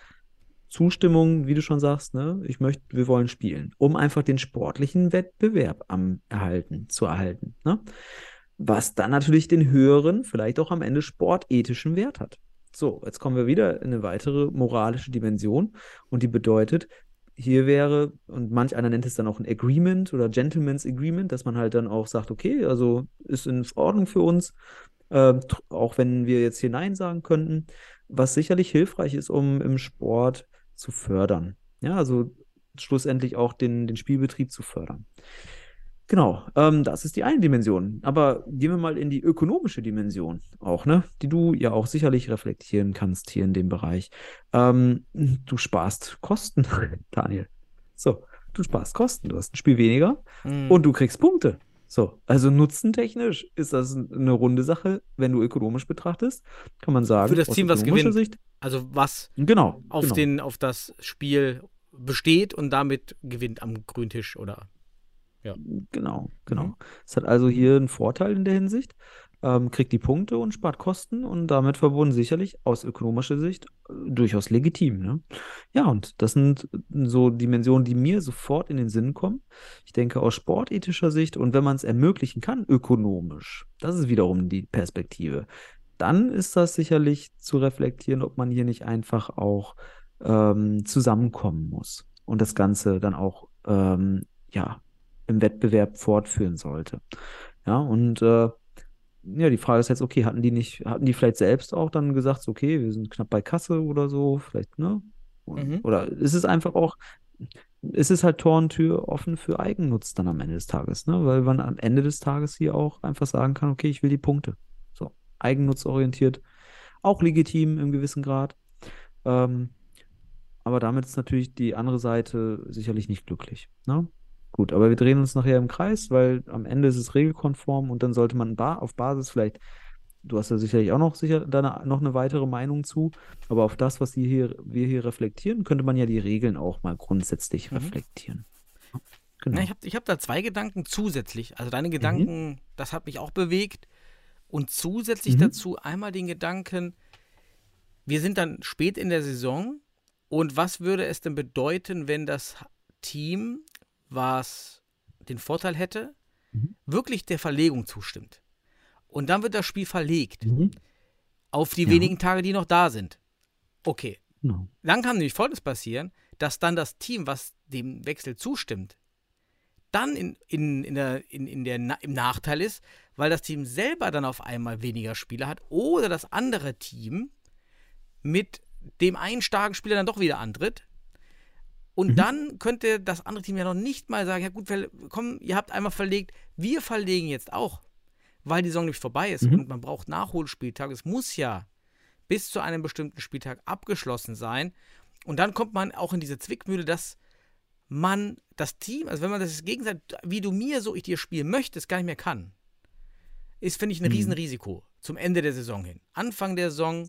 Zustimmung, wie du schon sagst, ne? Ich möchte, wir wollen spielen, um einfach den sportlichen Wettbewerb am erhalten, zu erhalten, ne? Was dann natürlich den höheren, vielleicht auch am Ende sportethischen Wert hat. So, jetzt kommen wir wieder in eine weitere moralische Dimension und die bedeutet, hier wäre, und manch einer nennt es dann auch ein Agreement oder Gentleman's Agreement, dass man halt dann auch sagt, okay, also ist in Ordnung für uns, tr- auch wenn wir jetzt hier Nein sagen könnten, was sicherlich hilfreich ist, um im Sport zu fördern. Ja, also schlussendlich auch den, den Spielbetrieb zu fördern. Genau, ähm, das ist die eine Dimension. Aber gehen wir mal in die ökonomische Dimension auch, ne? Die du ja auch sicherlich reflektieren kannst hier in dem Bereich. Ähm, du sparst Kosten, Daniel. So, du sparst Kosten. Du hast ein Spiel weniger Hm. und du kriegst Punkte. So, also nutzentechnisch ist das eine runde Sache, wenn du ökonomisch betrachtest, kann man sagen. Für das Team, was gewinnt. Sicht, also was genau, auf, genau. den, auf das Spiel besteht und damit gewinnt am grünen Tisch oder Genau, genau. Mhm. Es hat also hier einen Vorteil in der Hinsicht, ähm, kriegt die Punkte und spart Kosten und damit verbunden sicherlich aus ökonomischer Sicht äh, durchaus legitim. Ne? Ja, und das sind so Dimensionen, die mir sofort in den Sinn kommen. Ich denke aus sportethischer Sicht und wenn man es ermöglichen kann, ökonomisch, das ist wiederum die Perspektive, dann ist das sicherlich zu reflektieren, ob man hier nicht einfach auch ähm, zusammenkommen muss und das Ganze dann auch ähm, ja, im Wettbewerb fortführen sollte. Ja, und äh, ja, die Frage ist jetzt, okay, hatten die nicht, hatten die vielleicht selbst auch dann gesagt, so, okay, wir sind knapp bei Kasse oder so, vielleicht, ne? Mhm. Oder ist es einfach auch, ist es halt Tor und Tür offen für Eigennutz dann am Ende des Tages, ne? Weil man am Ende des Tages hier auch einfach sagen kann, okay, ich will die Punkte. So, eigennutzorientiert, auch legitim im gewissen Grad. Ähm, aber damit ist natürlich die andere Seite sicherlich nicht glücklich. Ne? Gut, aber wir drehen uns nachher im Kreis, weil am Ende ist es regelkonform und dann sollte man auf Basis vielleicht, du hast ja sicherlich auch noch sicher deine, noch eine weitere Meinung zu, aber auf das, was die hier, wir hier reflektieren, könnte man ja die Regeln auch mal grundsätzlich Mhm. reflektieren. Genau. Na, ich habe ich hab da zwei Gedanken zusätzlich. Also deine Gedanken, das hat mich auch bewegt. Und zusätzlich Mhm. dazu einmal den Gedanken, wir sind dann spät in der Saison und was würde es denn bedeuten, wenn das Team, was den Vorteil hätte, Mhm. wirklich der Verlegung zustimmt? Und dann wird das Spiel verlegt Mhm. auf die Ja. wenigen Tage, die noch da sind. Okay, Genau. dann kann nämlich Folgendes passieren, dass dann das Team, was dem Wechsel zustimmt, dann in, in, in der, in, in der, im Nachteil ist, weil das Team selber dann auf einmal weniger Spieler hat oder das andere Team mit dem einen starken Spieler dann doch wieder antritt. Und Mhm. dann könnte das andere Team ja noch nicht mal sagen, ja gut, komm, ihr habt einmal verlegt, wir verlegen jetzt auch, weil die Saison nämlich vorbei ist Mhm. und man braucht Nachholspieltag. Es muss ja bis zu einem bestimmten Spieltag abgeschlossen sein. Und dann kommt man auch in diese Zwickmühle, dass man das Team, also wenn man das gegenseitig, wie du mir, so ich dir spielen möchtest, gar nicht mehr kann, ist, finde ich, ein Mhm. Riesenrisiko zum Ende der Saison hin. Anfang der Saison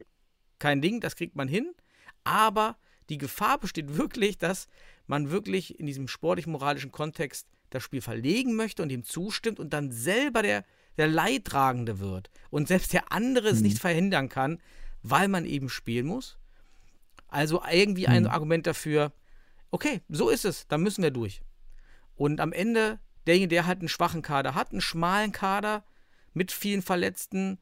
kein Ding, das kriegt man hin, aber die Gefahr besteht wirklich, dass man wirklich in diesem sportlich-moralischen Kontext das Spiel verlegen möchte und ihm zustimmt und dann selber der, der Leidtragende wird und selbst der andere es Mhm. nicht verhindern kann, weil man eben spielen muss. Also irgendwie ein Mhm. Argument dafür, okay, so ist es, dann müssen wir durch. Und am Ende, derjenige, der halt einen schwachen Kader hat, einen schmalen Kader mit vielen Verletzten,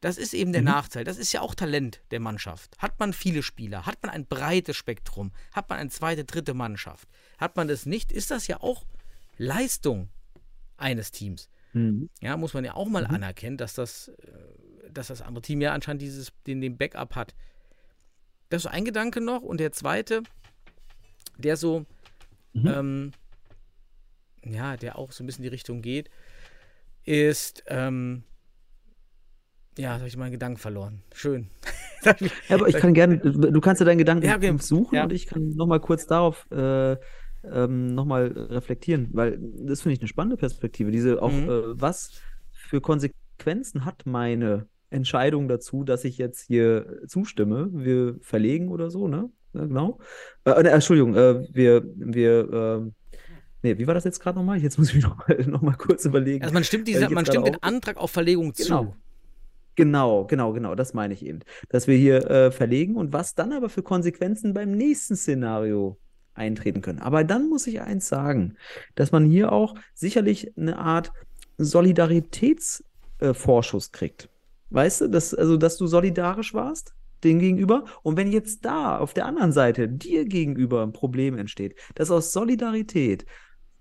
das ist eben der Mhm. Nachteil. Das ist ja auch Talent der Mannschaft. Hat man viele Spieler, hat man ein breites Spektrum, hat man eine zweite, dritte Mannschaft. Hat man das nicht, ist das ja auch Leistung eines Teams. Mhm. Ja, muss man ja auch mal Mhm. anerkennen, dass das, äh, dass das andere Team ja anscheinend dieses, den, den Backup hat. Das ist ein Gedanke noch. Und der zweite, der so, Mhm. ähm, ja, der auch so ein bisschen in die Richtung geht, ist, ähm, ja, da habe ich meinen Gedanken verloren. Schön. Ich- Ja, aber ich kann gerne, du kannst ja deinen Gedanken Ja, okay. suchen Ja. und ich kann nochmal kurz darauf äh, ähm, nochmal reflektieren, weil das finde ich eine spannende Perspektive. Diese auch, Mhm. äh, was für Konsequenzen hat meine Entscheidung dazu, dass ich jetzt hier zustimme? Wir verlegen oder so, ne? Genau. Äh, ne, Entschuldigung, äh, wir, wir, ähm, nee, wie war das jetzt gerade nochmal? Jetzt muss ich mich nochmal noch mal kurz überlegen. Also man stimmt, Weil diese, ich jetzt man stimmt den Antrag auf Verlegung Genau. zu. Genau, genau, genau, das meine ich eben. Dass wir hier äh, verlegen und was dann aber für Konsequenzen beim nächsten Szenario eintreten können. Aber dann muss ich eins sagen, dass man hier auch sicherlich eine Art Solidaritätsvorschuss äh, kriegt. Weißt du, dass, also, dass du solidarisch warst dem gegenüber und wenn jetzt da auf der anderen Seite dir gegenüber ein Problem entsteht, dass aus Solidarität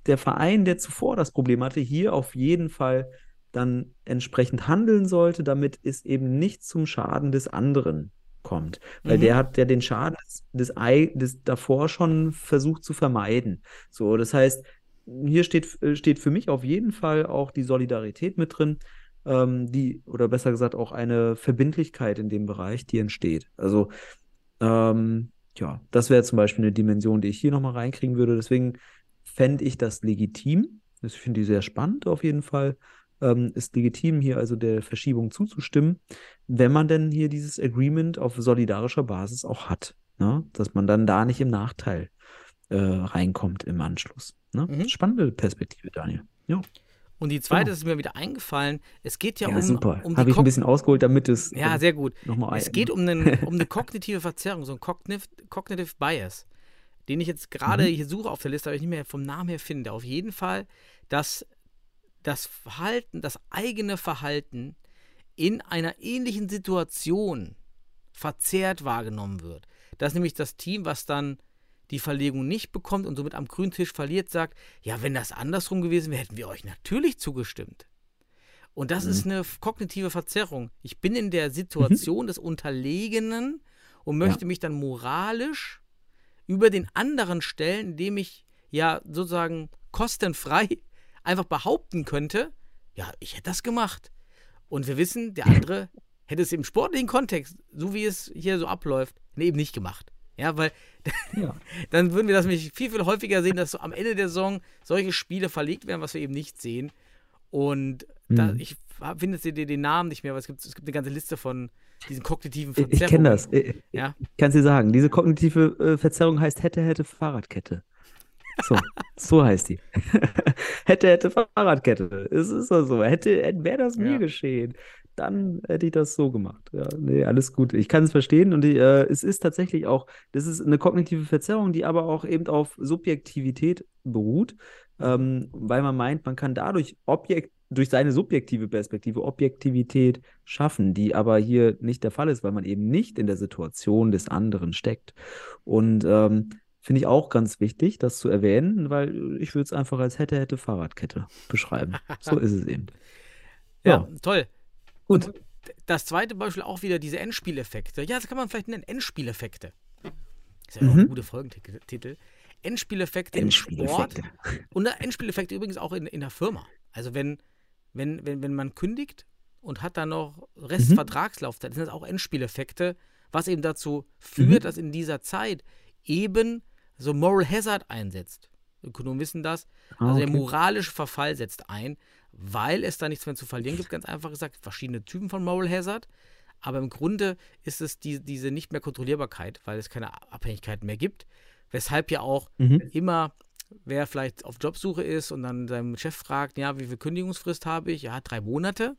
der Verein, der zuvor das Problem hatte, hier auf jeden Fall dann entsprechend handeln sollte, damit es eben nicht zum Schaden des anderen kommt. Weil Mhm. der hat ja den Schaden des, Ei- des davor schon versucht zu vermeiden. So, das heißt, hier steht, äh, steht für mich auf jeden Fall auch die Solidarität mit drin, ähm, die, oder besser gesagt, auch eine Verbindlichkeit in dem Bereich, die entsteht. Also, ähm, ja, das wäre zum Beispiel eine Dimension, die ich hier nochmal reinkriegen würde. Deswegen fände ich das legitim. Ich finde die sehr spannend auf jeden Fall. Ähm, ist legitim, hier also der Verschiebung zuzustimmen, wenn man denn hier dieses Agreement auf solidarischer Basis auch hat. Ne? Dass man dann da nicht im Nachteil äh, reinkommt im Anschluss. Ne? Mhm. Spannende Perspektive, Daniel. Ja, Und die zweite Genau. ist mir wieder eingefallen. Es geht ja, ja um, super. um Habe ich ein bisschen ausgeholt, damit es Ja, äh, sehr gut. Es geht um, einen, um eine kognitive Verzerrung, so ein Cognitive, Cognitive Bias, den ich jetzt gerade Mhm. hier suche auf der Liste, aber ich nicht mehr vom Namen her finde. Auf jeden Fall, dass das Verhalten, das eigene Verhalten in einer ähnlichen Situation verzerrt wahrgenommen wird. Dass nämlich das Team, was dann die Verlegung nicht bekommt und somit am grünen Tisch verliert, sagt, ja, wenn das andersrum gewesen wäre, hätten wir euch natürlich zugestimmt. Und das mhm. ist eine kognitive Verzerrung. Ich bin in der Situation mhm. des Unterlegenen und möchte ja. mich dann moralisch über den anderen stellen, indem ich ja sozusagen kostenfrei einfach behaupten könnte, ja, ich hätte das gemacht. Und wir wissen, der andere hätte es im sportlichen Kontext, so wie es hier so abläuft, eben nicht gemacht. Ja, weil ja. dann würden wir das nämlich viel, viel häufiger sehen, dass so am Ende der Saison solche Spiele verlegt werden, was wir eben nicht sehen. Und mhm. da, ich finde jetzt den, Namen nicht mehr, aber es gibt, es gibt eine ganze Liste von diesen kognitiven Verzerrungen. Ich kenne das. Ich, ja? ich kann es dir sagen. Diese kognitive äh, Verzerrung heißt hätte, hätte Fahrradkette. So, so heißt die. hätte, hätte Fahrradkette. Es ist doch so. Hätte, wäre das mir ja. geschehen dann hätte ich das so gemacht. Ja, nee, alles gut. Ich kann es verstehen und ich, äh, es ist tatsächlich auch, das ist eine kognitive Verzerrung, die aber auch eben auf Subjektivität beruht, ähm, weil man meint, man kann dadurch Objekt, durch seine subjektive Perspektive Objektivität schaffen, die aber hier nicht der Fall ist, weil man eben nicht in der Situation des anderen steckt. Und ähm, finde ich auch ganz wichtig, das zu erwähnen, weil ich würde es einfach als hätte, hätte Fahrradkette beschreiben. so ist es eben. Ja, ja toll. Gut. Und das zweite Beispiel auch wieder diese Endspieleffekte. Ja, das kann man vielleicht nennen, Endspieleffekte. Ist ja mhm. auch ein guter Folgentitel. Endspieleffekte, Endspieleffekte. im Sport und Endspieleffekte übrigens auch in, in der Firma. Also wenn, wenn, wenn, wenn man kündigt und hat dann noch Restvertragslaufzeit, mhm. sind das auch Endspieleffekte, was eben dazu führt, mhm. dass in dieser Zeit eben so Moral Hazard einsetzt. Ökonomen wissen das. Ah, also okay. der moralische Verfall setzt ein weil es da nichts mehr zu verlieren gibt, ganz einfach gesagt, verschiedene Typen von Moral Hazard. Aber im Grunde ist es die, diese nicht mehr Kontrollierbarkeit, weil es keine Abhängigkeiten mehr gibt. Weshalb ja auch mhm. immer, wer vielleicht auf Jobsuche ist und dann seinem Chef fragt, ja, wie viel Kündigungsfrist habe ich? Ja, drei Monate.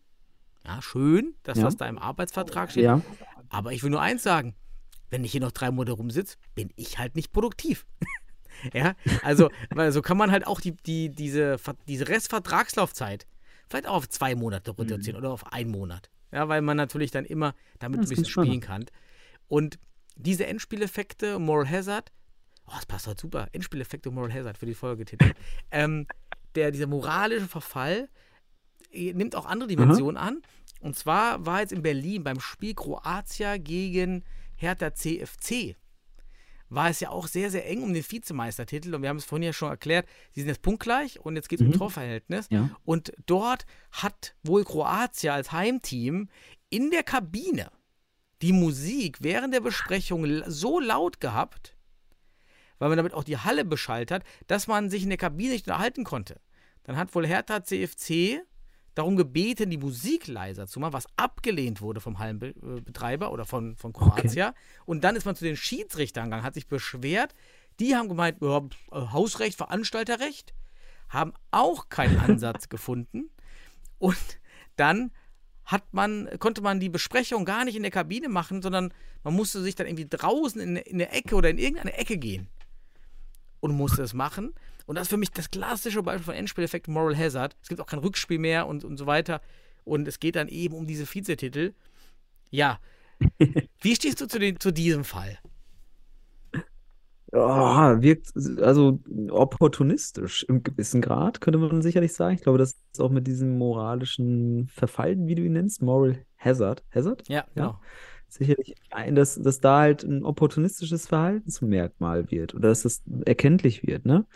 Ja, schön, dass ja. das da im Arbeitsvertrag steht. Ja. Aber ich will nur eins sagen, wenn ich hier noch drei Monate rumsitze, bin ich halt nicht produktiv. Ja, also so kann man halt auch die, die, diese, diese Restvertragslaufzeit vielleicht auch auf zwei Monate reduzieren mhm. oder auf einen Monat. Ja, weil man natürlich dann immer damit ein bisschen spielen kann. Und diese Endspieleffekte, Moral Hazard, oh, das passt halt super. Endspieleffekte, Moral Hazard für die Folgetitel. ähm, der, dieser moralische Verfall äh, nimmt auch andere Dimensionen Aha. an. Und zwar war jetzt in Berlin beim Spiel Kroatia gegen Hertha CFC war es ja auch sehr, sehr eng um den Vizemeistertitel. Und wir haben es vorhin ja schon erklärt, sie sind jetzt punktgleich und jetzt geht es mhm. um Torverhältnis. Ja. Und dort hat wohl Kroatien als Heimteam in der Kabine die Musik während der Besprechung so laut gehabt, weil man damit auch die Halle beschallt hat, dass man sich in der Kabine nicht unterhalten konnte. Dann hat wohl Hertha CFC darum gebeten, die Musik leiser zu machen, was abgelehnt wurde vom Hallenbetreiber oder von, von Kroatia. Okay. Und dann ist man zu den Schiedsrichtern gegangen, hat sich beschwert. Die haben gemeint, ja, Hausrecht, Veranstalterrecht, haben auch keinen Ansatz gefunden. Und dann hat man, konnte man die Besprechung gar nicht in der Kabine machen, sondern man musste sich dann irgendwie draußen in, in der Ecke oder in irgendeine Ecke gehen und musste es machen. Und das ist für mich das klassische Beispiel von Endspieleffekt Moral Hazard. Es gibt auch kein Rückspiel mehr und, und so weiter. Und es geht dann eben um diese Vizetitel. Ja. Wie stehst du zu, den, zu diesem Fall? Oh, wirkt also opportunistisch im gewissen Grad, könnte man sicherlich sagen. Ich glaube, das ist auch mit diesem moralischen Verfall, wie du ihn nennst, Moral Hazard. Hazard? Ja, genau. Ja sicherlich ein, dass, dass da halt ein opportunistisches Verhalten zum Merkmal wird oder dass das erkenntlich wird, ne?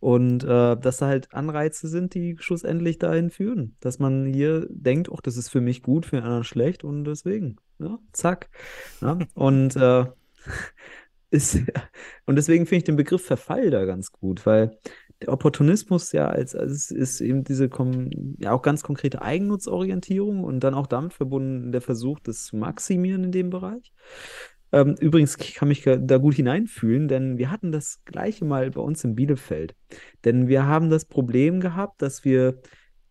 Und äh, dass da halt Anreize sind, die schlussendlich dahin führen, dass man hier denkt, ach, das ist für mich gut, für den anderen schlecht und deswegen, ja, zack. Ja? Und, äh, ist, und deswegen finde ich den Begriff Verfall da ganz gut, weil der Opportunismus ja als, als ist eben diese ja auch ganz konkrete Eigennutzorientierung und dann auch damit verbunden der Versuch, das zu maximieren in dem Bereich. Ähm, übrigens, ich kann mich da gut hineinfühlen, denn wir hatten das gleiche mal bei uns in Bielefeld. Denn wir haben das Problem gehabt, dass wir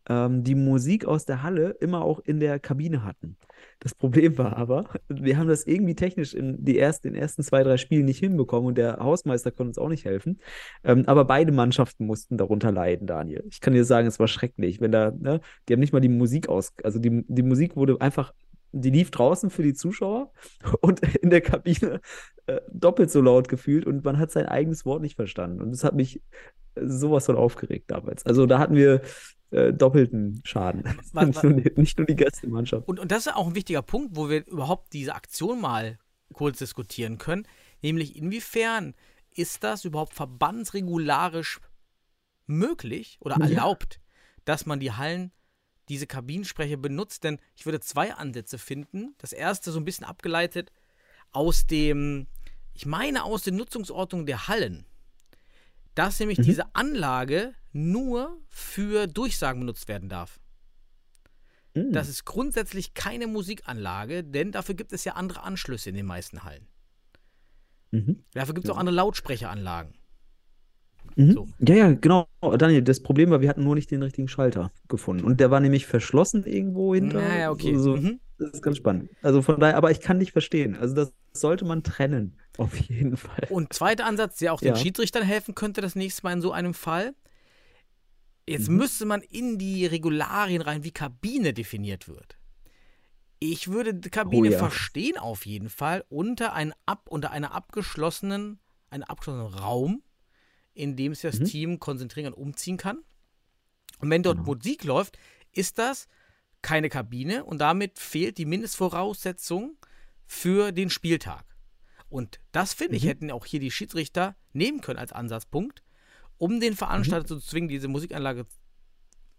ähm, die Musik aus der Halle immer auch in der Kabine hatten. Das Problem war aber, wir haben das irgendwie technisch in die ersten, den ersten zwei, drei Spielen nicht hinbekommen und der Hausmeister konnte uns auch nicht helfen. Ähm, aber beide Mannschaften mussten darunter leiden, Daniel. Ich kann dir sagen, es war schrecklich, wenn da, ne, die haben nicht mal die Musik aus, also die, die Musik wurde einfach die lief draußen für die Zuschauer und in der Kabine äh, doppelt so laut gefühlt und man hat sein eigenes Wort nicht verstanden. Und das hat mich sowas von aufgeregt damals. Also da hatten wir äh, doppelten Schaden. Nur die, nicht nur die Gästemannschaft. Und, und das ist auch ein wichtiger Punkt, wo wir überhaupt diese Aktion mal kurz diskutieren können. Nämlich, inwiefern ist das überhaupt verbandsregularisch möglich oder Ja. erlaubt, dass man die Hallen, diese Kabinensprecher benutzt? Denn ich würde zwei Ansätze finden. Das erste so ein bisschen abgeleitet aus dem, ich meine, aus der Nutzungsordnung der Hallen. Dass nämlich Mhm. diese Anlage nur für Durchsagen benutzt werden darf. Mm. Das ist grundsätzlich keine Musikanlage, denn dafür gibt es ja andere Anschlüsse in den meisten Hallen. Mhm. Dafür gibt es Ja. auch andere Lautsprecheranlagen. Mhm. So. Ja, ja, genau. Daniel, das Problem war, wir hatten nur nicht den richtigen Schalter gefunden. Und der war nämlich verschlossen irgendwo hinter. Naja, okay. So, so. Mhm. Das ist ganz spannend. Also von daher, aber ich kann nicht verstehen. Also das sollte man trennen. Auf jeden Fall. Und zweiter Ansatz, der auch den Ja. Schiedsrichtern helfen könnte, das nächste Mal in so einem Fall. Jetzt Mhm. müsste man in die Regularien rein, wie Kabine definiert wird. Ich würde die Kabine Oh ja. verstehen auf jeden Fall unter, ein ab, unter einer abgeschlossenen, einem abgeschlossenen Raum, in dem sich das Mhm. Team konzentrieren und umziehen kann. Und wenn dort Genau. Musik läuft, ist das keine Kabine und damit fehlt die Mindestvoraussetzung für den Spieltag. Und das finde ich, Mhm. hätten auch hier die Schiedsrichter nehmen können als Ansatzpunkt, um den Veranstalter zu zwingen, diese Musikanlage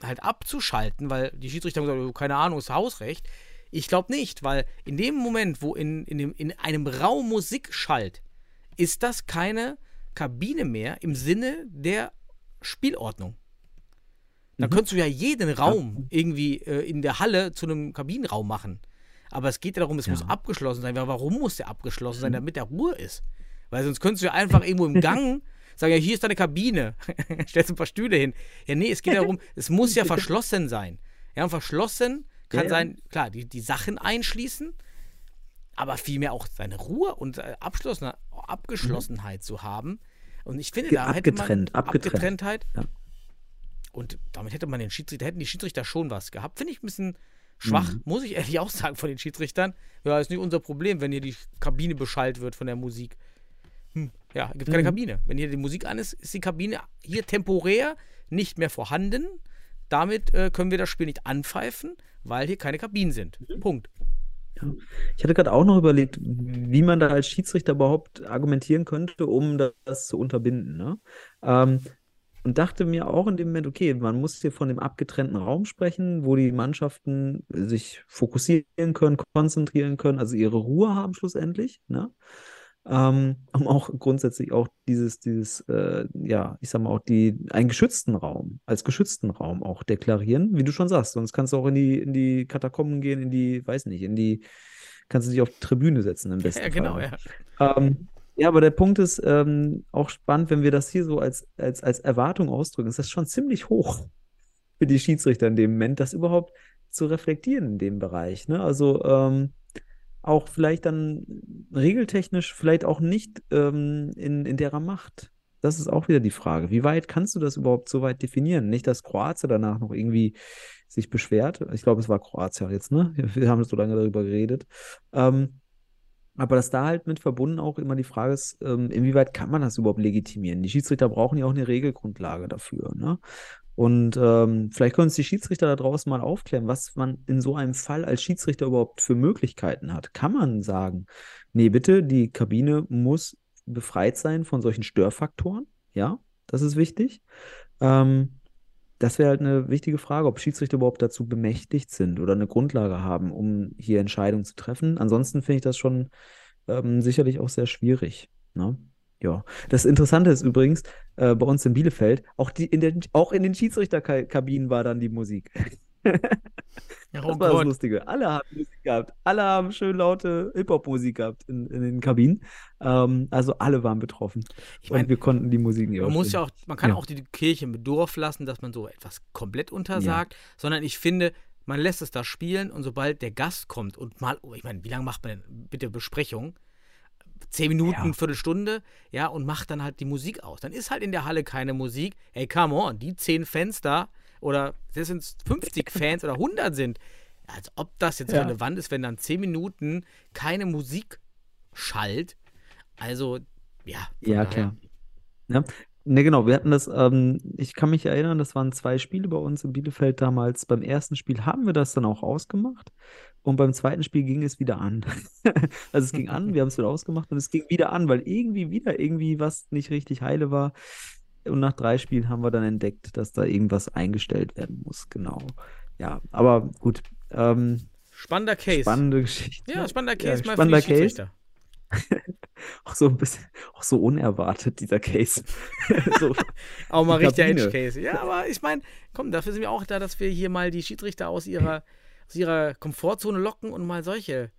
halt abzuschalten, weil die Schiedsrichter haben gesagt, oh, keine Ahnung, ist Hausrecht. Ich glaube nicht, weil in dem Moment, wo in, in, dem, in einem Raum Musik schallt, ist das keine Kabine mehr im Sinne der Spielordnung. Da Mhm. könntest du ja jeden Raum irgendwie äh, in der Halle zu einem Kabinenraum machen. Aber es geht ja darum, es Ja. muss abgeschlossen sein. Warum muss der abgeschlossen sein, Mhm. damit der Ruhe ist? Weil sonst könntest du ja einfach irgendwo im Gang sagen, ja, hier ist deine Kabine. Stellst ein paar Stühle hin. Ja, nee, es geht darum, es muss ja verschlossen sein. Ja, und verschlossen kann Ja, sein, klar, die, die Sachen einschließen, aber vielmehr auch seine Ruhe und äh, Abschlossene, Abgeschlossenheit zu haben. Und ich finde, da hätte man abgetrennt, abgetrennt. Abgetrenntheit. Ja. Und damit hätte man den Schiedsrichter, hätten die Schiedsrichter schon was gehabt. Finde ich ein bisschen schwach, Mhm. muss ich ehrlich auch sagen von den Schiedsrichtern. Ja, ist nicht unser Problem, wenn hier die Kabine beschallt wird von der Musik. Hm, ja, gibt keine Mhm. Kabine. Wenn hier die Musik an ist, ist die Kabine hier temporär nicht mehr vorhanden. Damit äh, können wir das Spiel nicht anpfeifen, weil hier keine Kabinen sind. Mhm. Punkt. Ich hatte gerade auch noch überlegt, wie man da als Schiedsrichter überhaupt argumentieren könnte, um das zu unterbinden. Ne? Ähm, und dachte mir auch in dem Moment, okay, man muss hier von dem abgetrennten Raum sprechen, wo die Mannschaften sich fokussieren können, konzentrieren können, also ihre Ruhe haben schlussendlich. Ne? Ähm, um auch grundsätzlich auch dieses, dieses, äh, ja, ich sag mal, auch die, einen geschützten Raum, als geschützten Raum auch deklarieren, wie du schon sagst. Sonst kannst du auch in die, in die Katakomben gehen, in die, weiß nicht, in die, kannst du dich auf die Tribüne setzen im besten Ja, genau, Fall. ja. Ähm, ja, aber der Punkt ist ähm, auch spannend, wenn wir das hier so als, als, als Erwartung ausdrücken, ist das schon ziemlich hoch für die Schiedsrichter in dem Moment, das überhaupt zu reflektieren in dem Bereich. Ne? Also ähm, auch vielleicht dann regeltechnisch, vielleicht auch nicht ähm, in, in derer Macht. Das ist auch wieder die Frage. Wie weit kannst du das überhaupt so weit definieren? Nicht, dass Kroatien danach noch irgendwie sich beschwert. Ich glaube, es war Kroatien jetzt, ne? Wir haben so lange darüber geredet. Ähm, aber dass da halt mit verbunden auch immer die Frage ist, ähm, inwieweit kann man das überhaupt legitimieren? Die Schiedsrichter brauchen ja auch eine Regelgrundlage dafür, ne? Und ähm, vielleicht können uns die Schiedsrichter da draußen mal aufklären, was man in so einem Fall als Schiedsrichter überhaupt für Möglichkeiten hat. Kann man sagen, nee, bitte, die Kabine muss befreit sein von solchen Störfaktoren? Ja, das ist wichtig. Ähm, das wäre halt eine wichtige Frage, ob Schiedsrichter überhaupt dazu bemächtigt sind oder eine Grundlage haben, um hier Entscheidungen zu treffen. Ansonsten finde ich das schon ähm, sicherlich auch sehr schwierig. Ne? Ja, das Interessante ist übrigens, äh, bei uns in Bielefeld, auch, die, in den, auch in den Schiedsrichterkabinen war dann die Musik. Ja, Das oh war das Gott. Lustige. Alle haben Musik gehabt. Alle haben schön laute Hip-Hop-Musik gehabt in, in den Kabinen. Ähm, also alle waren betroffen. Ich meine, wir konnten die Musik nicht Man muss ja auch, man kann Ja. auch die Kirche im Dorf lassen, dass man so etwas komplett untersagt, sondern ich finde, man lässt es da spielen und sobald der Gast kommt und mal, oh, ich meine, wie lange macht man denn bitte Besprechung? Zehn Minuten, Ja. Viertelstunde, ja, und macht dann halt die Musik aus. Dann ist halt in der Halle keine Musik. Ey, come on, die zehn da oder das sind 50 Fans oder 100 sind. Als ob das jetzt Ja. relevant ist, wenn dann zehn Minuten keine Musik schallt. Also, ja. Ja, daher. klar. Ja. Ne, genau, wir hatten das, ähm, ich kann mich erinnern, das waren zwei Spiele bei uns in Bielefeld damals. Beim ersten Spiel haben wir das dann auch ausgemacht und beim zweiten Spiel ging es wieder an. Also es ging an, wir haben es wieder ausgemacht und es ging wieder an, weil irgendwie wieder irgendwie was nicht richtig heile war. Und nach drei Spielen haben wir dann entdeckt, dass da irgendwas eingestellt werden muss. Genau. Ja, aber gut. Ähm, Spannender Case. spannende Geschichte. Ja, spannender Ja, Case mal spannender für die Case. Auch so ein bisschen, auch so unerwartet, dieser Case. So, Auch mal Die richtiger Kabine. Edge Case. Ja, aber ich meine, komm, dafür sind wir auch da, dass wir hier mal die Schiedsrichter aus ihrer, aus ihrer Komfortzone locken und mal solche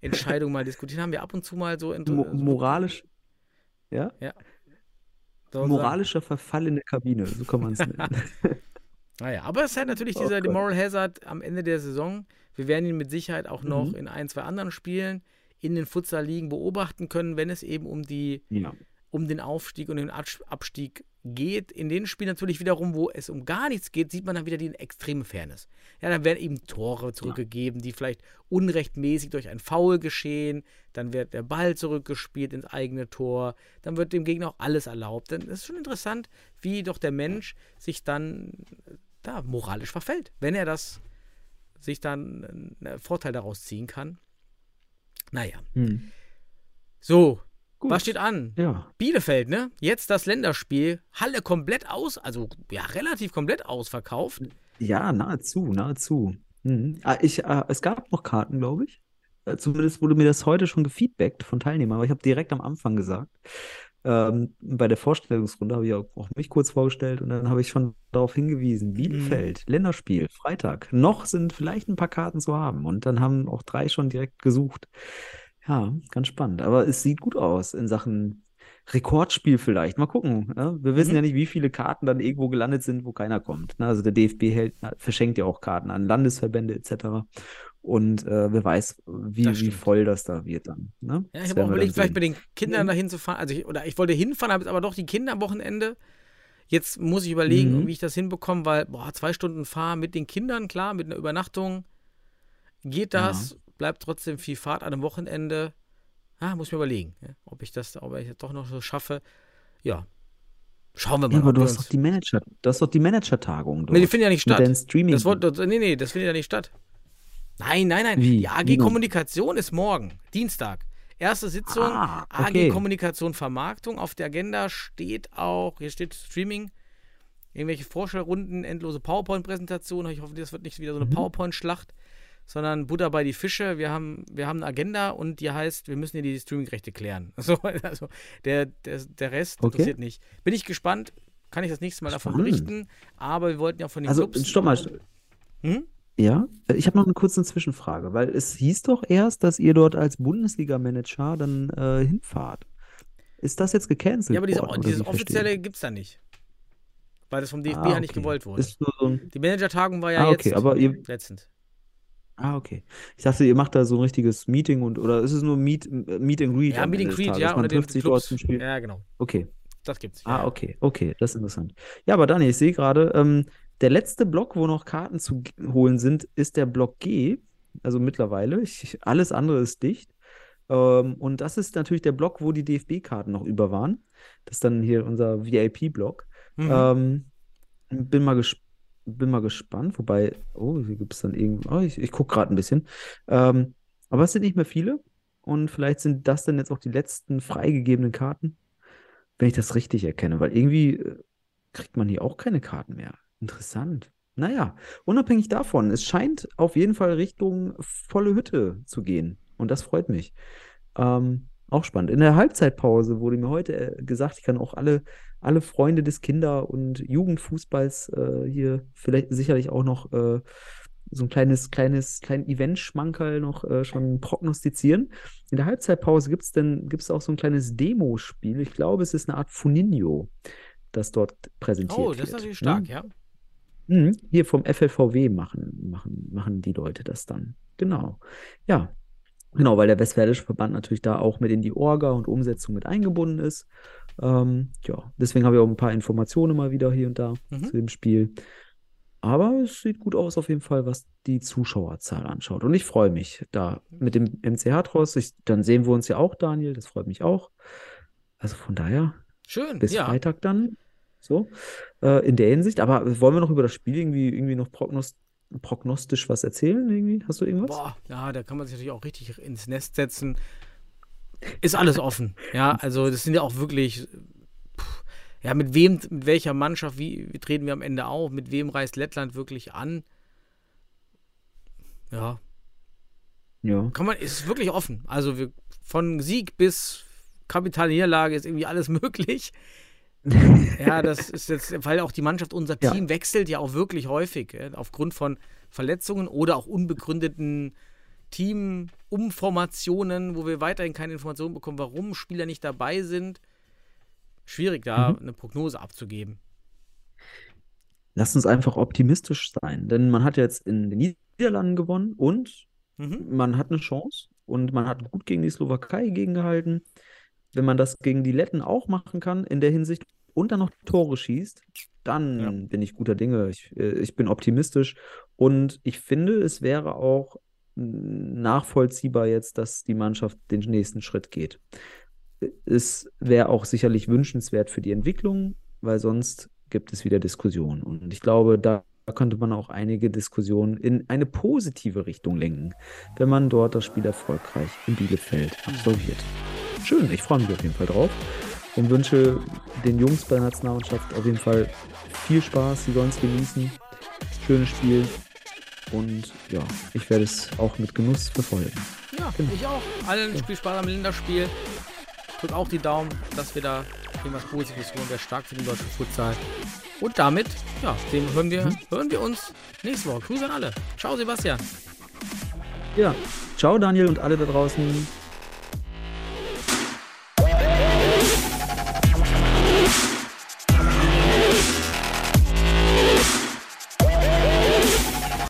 Entscheidungen mal diskutieren. Haben wir ab und zu mal so, in, mo moralisch, ja? unser- Moralischer Verfall in der Kabine, so kann man es nennen. Naja, aber es ist halt natürlich Oh dieser. Moral Hazard am Ende der Saison. Wir werden ihn mit Sicherheit auch noch Mhm. in ein, zwei anderen Spielen in den Futsal-Ligen beobachten können, wenn es eben um die Ja. Um den Aufstieg und den Abs- Abstieg geht. In den Spielen natürlich wiederum, wo es um gar nichts geht, sieht man dann wieder die extreme Fairness. Ja, dann werden eben Tore zurückgegeben, die vielleicht unrechtmäßig durch ein Foul geschehen. Dann wird der Ball zurückgespielt ins eigene Tor. Dann wird dem Gegner auch alles erlaubt. Dann ist schon interessant, wie doch der Mensch sich dann äh, da moralisch verfällt, wenn er das sich dann einen Vorteil daraus ziehen kann. Naja, Hm. so, Gut. was steht an? Ja. Bielefeld, ne? Jetzt das Länderspiel. Halle komplett aus, also ja, relativ komplett ausverkauft. Ja, nahezu, nahezu. Mhm. Ah, ich, äh, es gab noch Karten, glaube ich. Äh, Zumindest wurde mir das heute schon gefeedbackt von Teilnehmern, aber ich habe direkt am Anfang gesagt. Ähm, bei der Vorstellungsrunde habe ich auch, auch mich kurz vorgestellt und dann habe ich schon darauf hingewiesen, Bielefeld, Länderspiel, Freitag. Noch sind vielleicht ein paar Karten zu haben und dann haben auch drei schon direkt gesucht. Ja, ganz spannend. Aber es sieht gut aus in Sachen Rekordspiel vielleicht. Mal gucken. Ja? Wir wissen Mhm. ja nicht, wie viele Karten dann irgendwo gelandet sind, wo keiner kommt. Ne? Also der DFB hält, verschenkt ja auch Karten an Landesverbände etc. Und äh, wer weiß, wie, wie voll das da wird dann. Ne? Ja, ich habe auch überlegt, vielleicht mit den Kindern dahin zu fahren. Also ich, oder ich wollte hinfahren, habe jetzt aber doch die Kinder am Wochenende. Jetzt muss ich überlegen, Mhm. wie ich das hinbekomme, weil, boah, zwei Stunden fahren mit den Kindern, klar, mit einer Übernachtung geht das, bleibt trotzdem viel Fahrt an einem Wochenende. Ah, muss ich mir überlegen, ja, ob ich das, ob ich das doch noch so schaffe. Ja. Schauen wir mal. Ja, aber du hast doch die Manager, du hast doch die Manager-Tagung Nee, die dort finden ja nicht statt. Streaming. Das wollte, nee, nee, das findet ja nicht statt. Nein, nein, nein. Wie? Die AG Wie? Kommunikation ist morgen, Dienstag. Erste Sitzung, Ah, AG okay. Kommunikation Vermarktung. Auf der Agenda steht auch, hier steht Streaming, irgendwelche Vorstellrunden, endlose PowerPoint-Präsentationen. Ich hoffe, das wird nicht wieder so eine Mhm. PowerPoint-Schlacht, sondern Butter bei die Fische. Wir haben, wir haben eine Agenda und die heißt, wir müssen hier die Streaming-Rechte klären. So, also der, der, der Rest Okay. interessiert nicht. Bin ich gespannt, kann ich das nächste Mal davon Spannend. berichten. Aber wir wollten ja von den Also, Clubs. stopp mal. Hm? Ja, ich habe noch eine kurze Zwischenfrage, weil es hieß doch erst, dass ihr dort als Bundesliga-Manager dann äh, hinfahrt. Ist das jetzt gecancelt Ja, aber diese, worden, dieses offizielle gibt es da nicht. Weil das vom DFB Ah, ja nicht okay. gewollt wurde. So ein, Die Managertagung war ja ah, okay, jetzt aber ihr, letztens. Ah, okay. Ich dachte, ihr macht da so ein richtiges Meeting und, oder ist es nur Meet, Meet and Greet Ja, Meet and Greet, ja, Man trifft sich dort zum Spiel. Ja, genau. Okay. Das gibt's. Ah, ja. okay, okay, das ist interessant. Ja, aber Dani, ich sehe gerade, ähm, der letzte Block, wo noch Karten zu holen sind, ist der Block G. Also mittlerweile. Ich, alles andere ist dicht. Ähm, und das ist natürlich der Block, wo die DFB-Karten noch über waren. Das ist dann hier unser VIP-Block. Mhm. Ähm, bin mal, ges bin mal gespannt. Wobei, oh, hier gibt es dann irgendwie, oh, ich, ich gucke gerade ein bisschen. Ähm, aber es sind nicht mehr viele. Und vielleicht sind das dann jetzt auch die letzten freigegebenen Karten, wenn ich das richtig erkenne. Weil irgendwie äh, kriegt man hier auch keine Karten mehr. Interessant. Naja, unabhängig davon, es scheint auf jeden Fall Richtung volle Hütte zu gehen. Und das freut mich. Ähm, auch spannend. In der Halbzeitpause wurde mir heute äh, gesagt, ich kann auch alle, alle Freunde des Kinder- und Jugendfußballs äh, hier vielleicht sicherlich auch noch äh, so ein kleines, kleines, kleinen Event-Schmankerl noch äh, schon prognostizieren. In der Halbzeitpause gibt es dann gibt's auch so ein kleines Demospiel. Ich glaube, es ist eine Art Funinho, das dort präsentiert Oh, das ist wird. natürlich ne? stark, ja. Mhm, Hier vom FLVW machen, machen, machen die Leute das dann. Genau. Ja, genau, weil der Westfälische Verband natürlich da auch mit in die Orga und Umsetzung mit eingebunden ist. Ähm, ja, deswegen habe ich auch ein paar Informationen mal wieder hier und da Mhm. zu dem Spiel. Aber es sieht gut aus auf jeden Fall, was die Zuschauerzahl anschaut. Und ich freue mich da mit dem MC Hartros. Ich, dann sehen wir uns ja auch, Daniel. Das freut mich auch. Also von daher, Schön, bis ja. Freitag dann. So, äh, in der Hinsicht. Aber wollen wir noch über das Spiel irgendwie, irgendwie noch prognos prognostisch was erzählen? Irgendwie? Hast du irgendwas? Boah, ja, da kann man sich natürlich auch richtig ins Nest setzen. Ist alles offen. Ja, also das sind ja auch wirklich. pff, Ja, mit wem, mit welcher Mannschaft, wie, wie treten wir am Ende auf? Mit wem reist Lettland wirklich an? Ja, Ja. kann man, ist wirklich offen. Also wir, von Sieg bis kapitale Niederlage ist irgendwie alles möglich. Ja, das ist jetzt, weil auch die Mannschaft, unser Ja. Team wechselt ja auch wirklich häufig, ja, aufgrund von Verletzungen oder auch unbegründeten Teamumformationen, wo wir weiterhin keine Informationen bekommen, warum Spieler nicht dabei sind. Schwierig, da Mhm. eine Prognose abzugeben. Lass uns einfach optimistisch sein, denn man hat jetzt in den Niederlanden gewonnen und Mhm. man hat eine Chance und man hat gut gegen die Slowakei gegengehalten. Wenn man das gegen die Letten auch machen kann in der Hinsicht und dann noch Tore schießt, dann Ja. bin ich guter Dinge. Ich, äh, ich bin optimistisch und ich finde, es wäre auch nachvollziehbar jetzt, dass die Mannschaft den nächsten Schritt geht. Es wäre auch sicherlich wünschenswert für die Entwicklung, weil sonst gibt es wieder Diskussionen. Und ich glaube, da könnte man auch einige Diskussionen in eine positive Richtung lenken, wenn man dort das Spiel erfolgreich in Bielefeld absolviert. Schön, ich freue mich auf jeden Fall drauf und wünsche den Jungs bei der Nationalmannschaft auf jeden Fall viel Spaß. Sie sollen es genießen. Schönes Spiel. Und ja, ich werde es auch mit Genuss verfolgen. Ja, Genau. ich auch. Allen viel Spaß am Länderspiel. Drück auch die Daumen, dass wir da irgendwas Positives holen. Wäre stark für den deutschen Futsal. Und damit, ja, sehen, hören, wir, hören wir uns nächste Woche. Grüße an alle. Ciao, Sebastian. Ja, ciao Daniel und alle da draußen.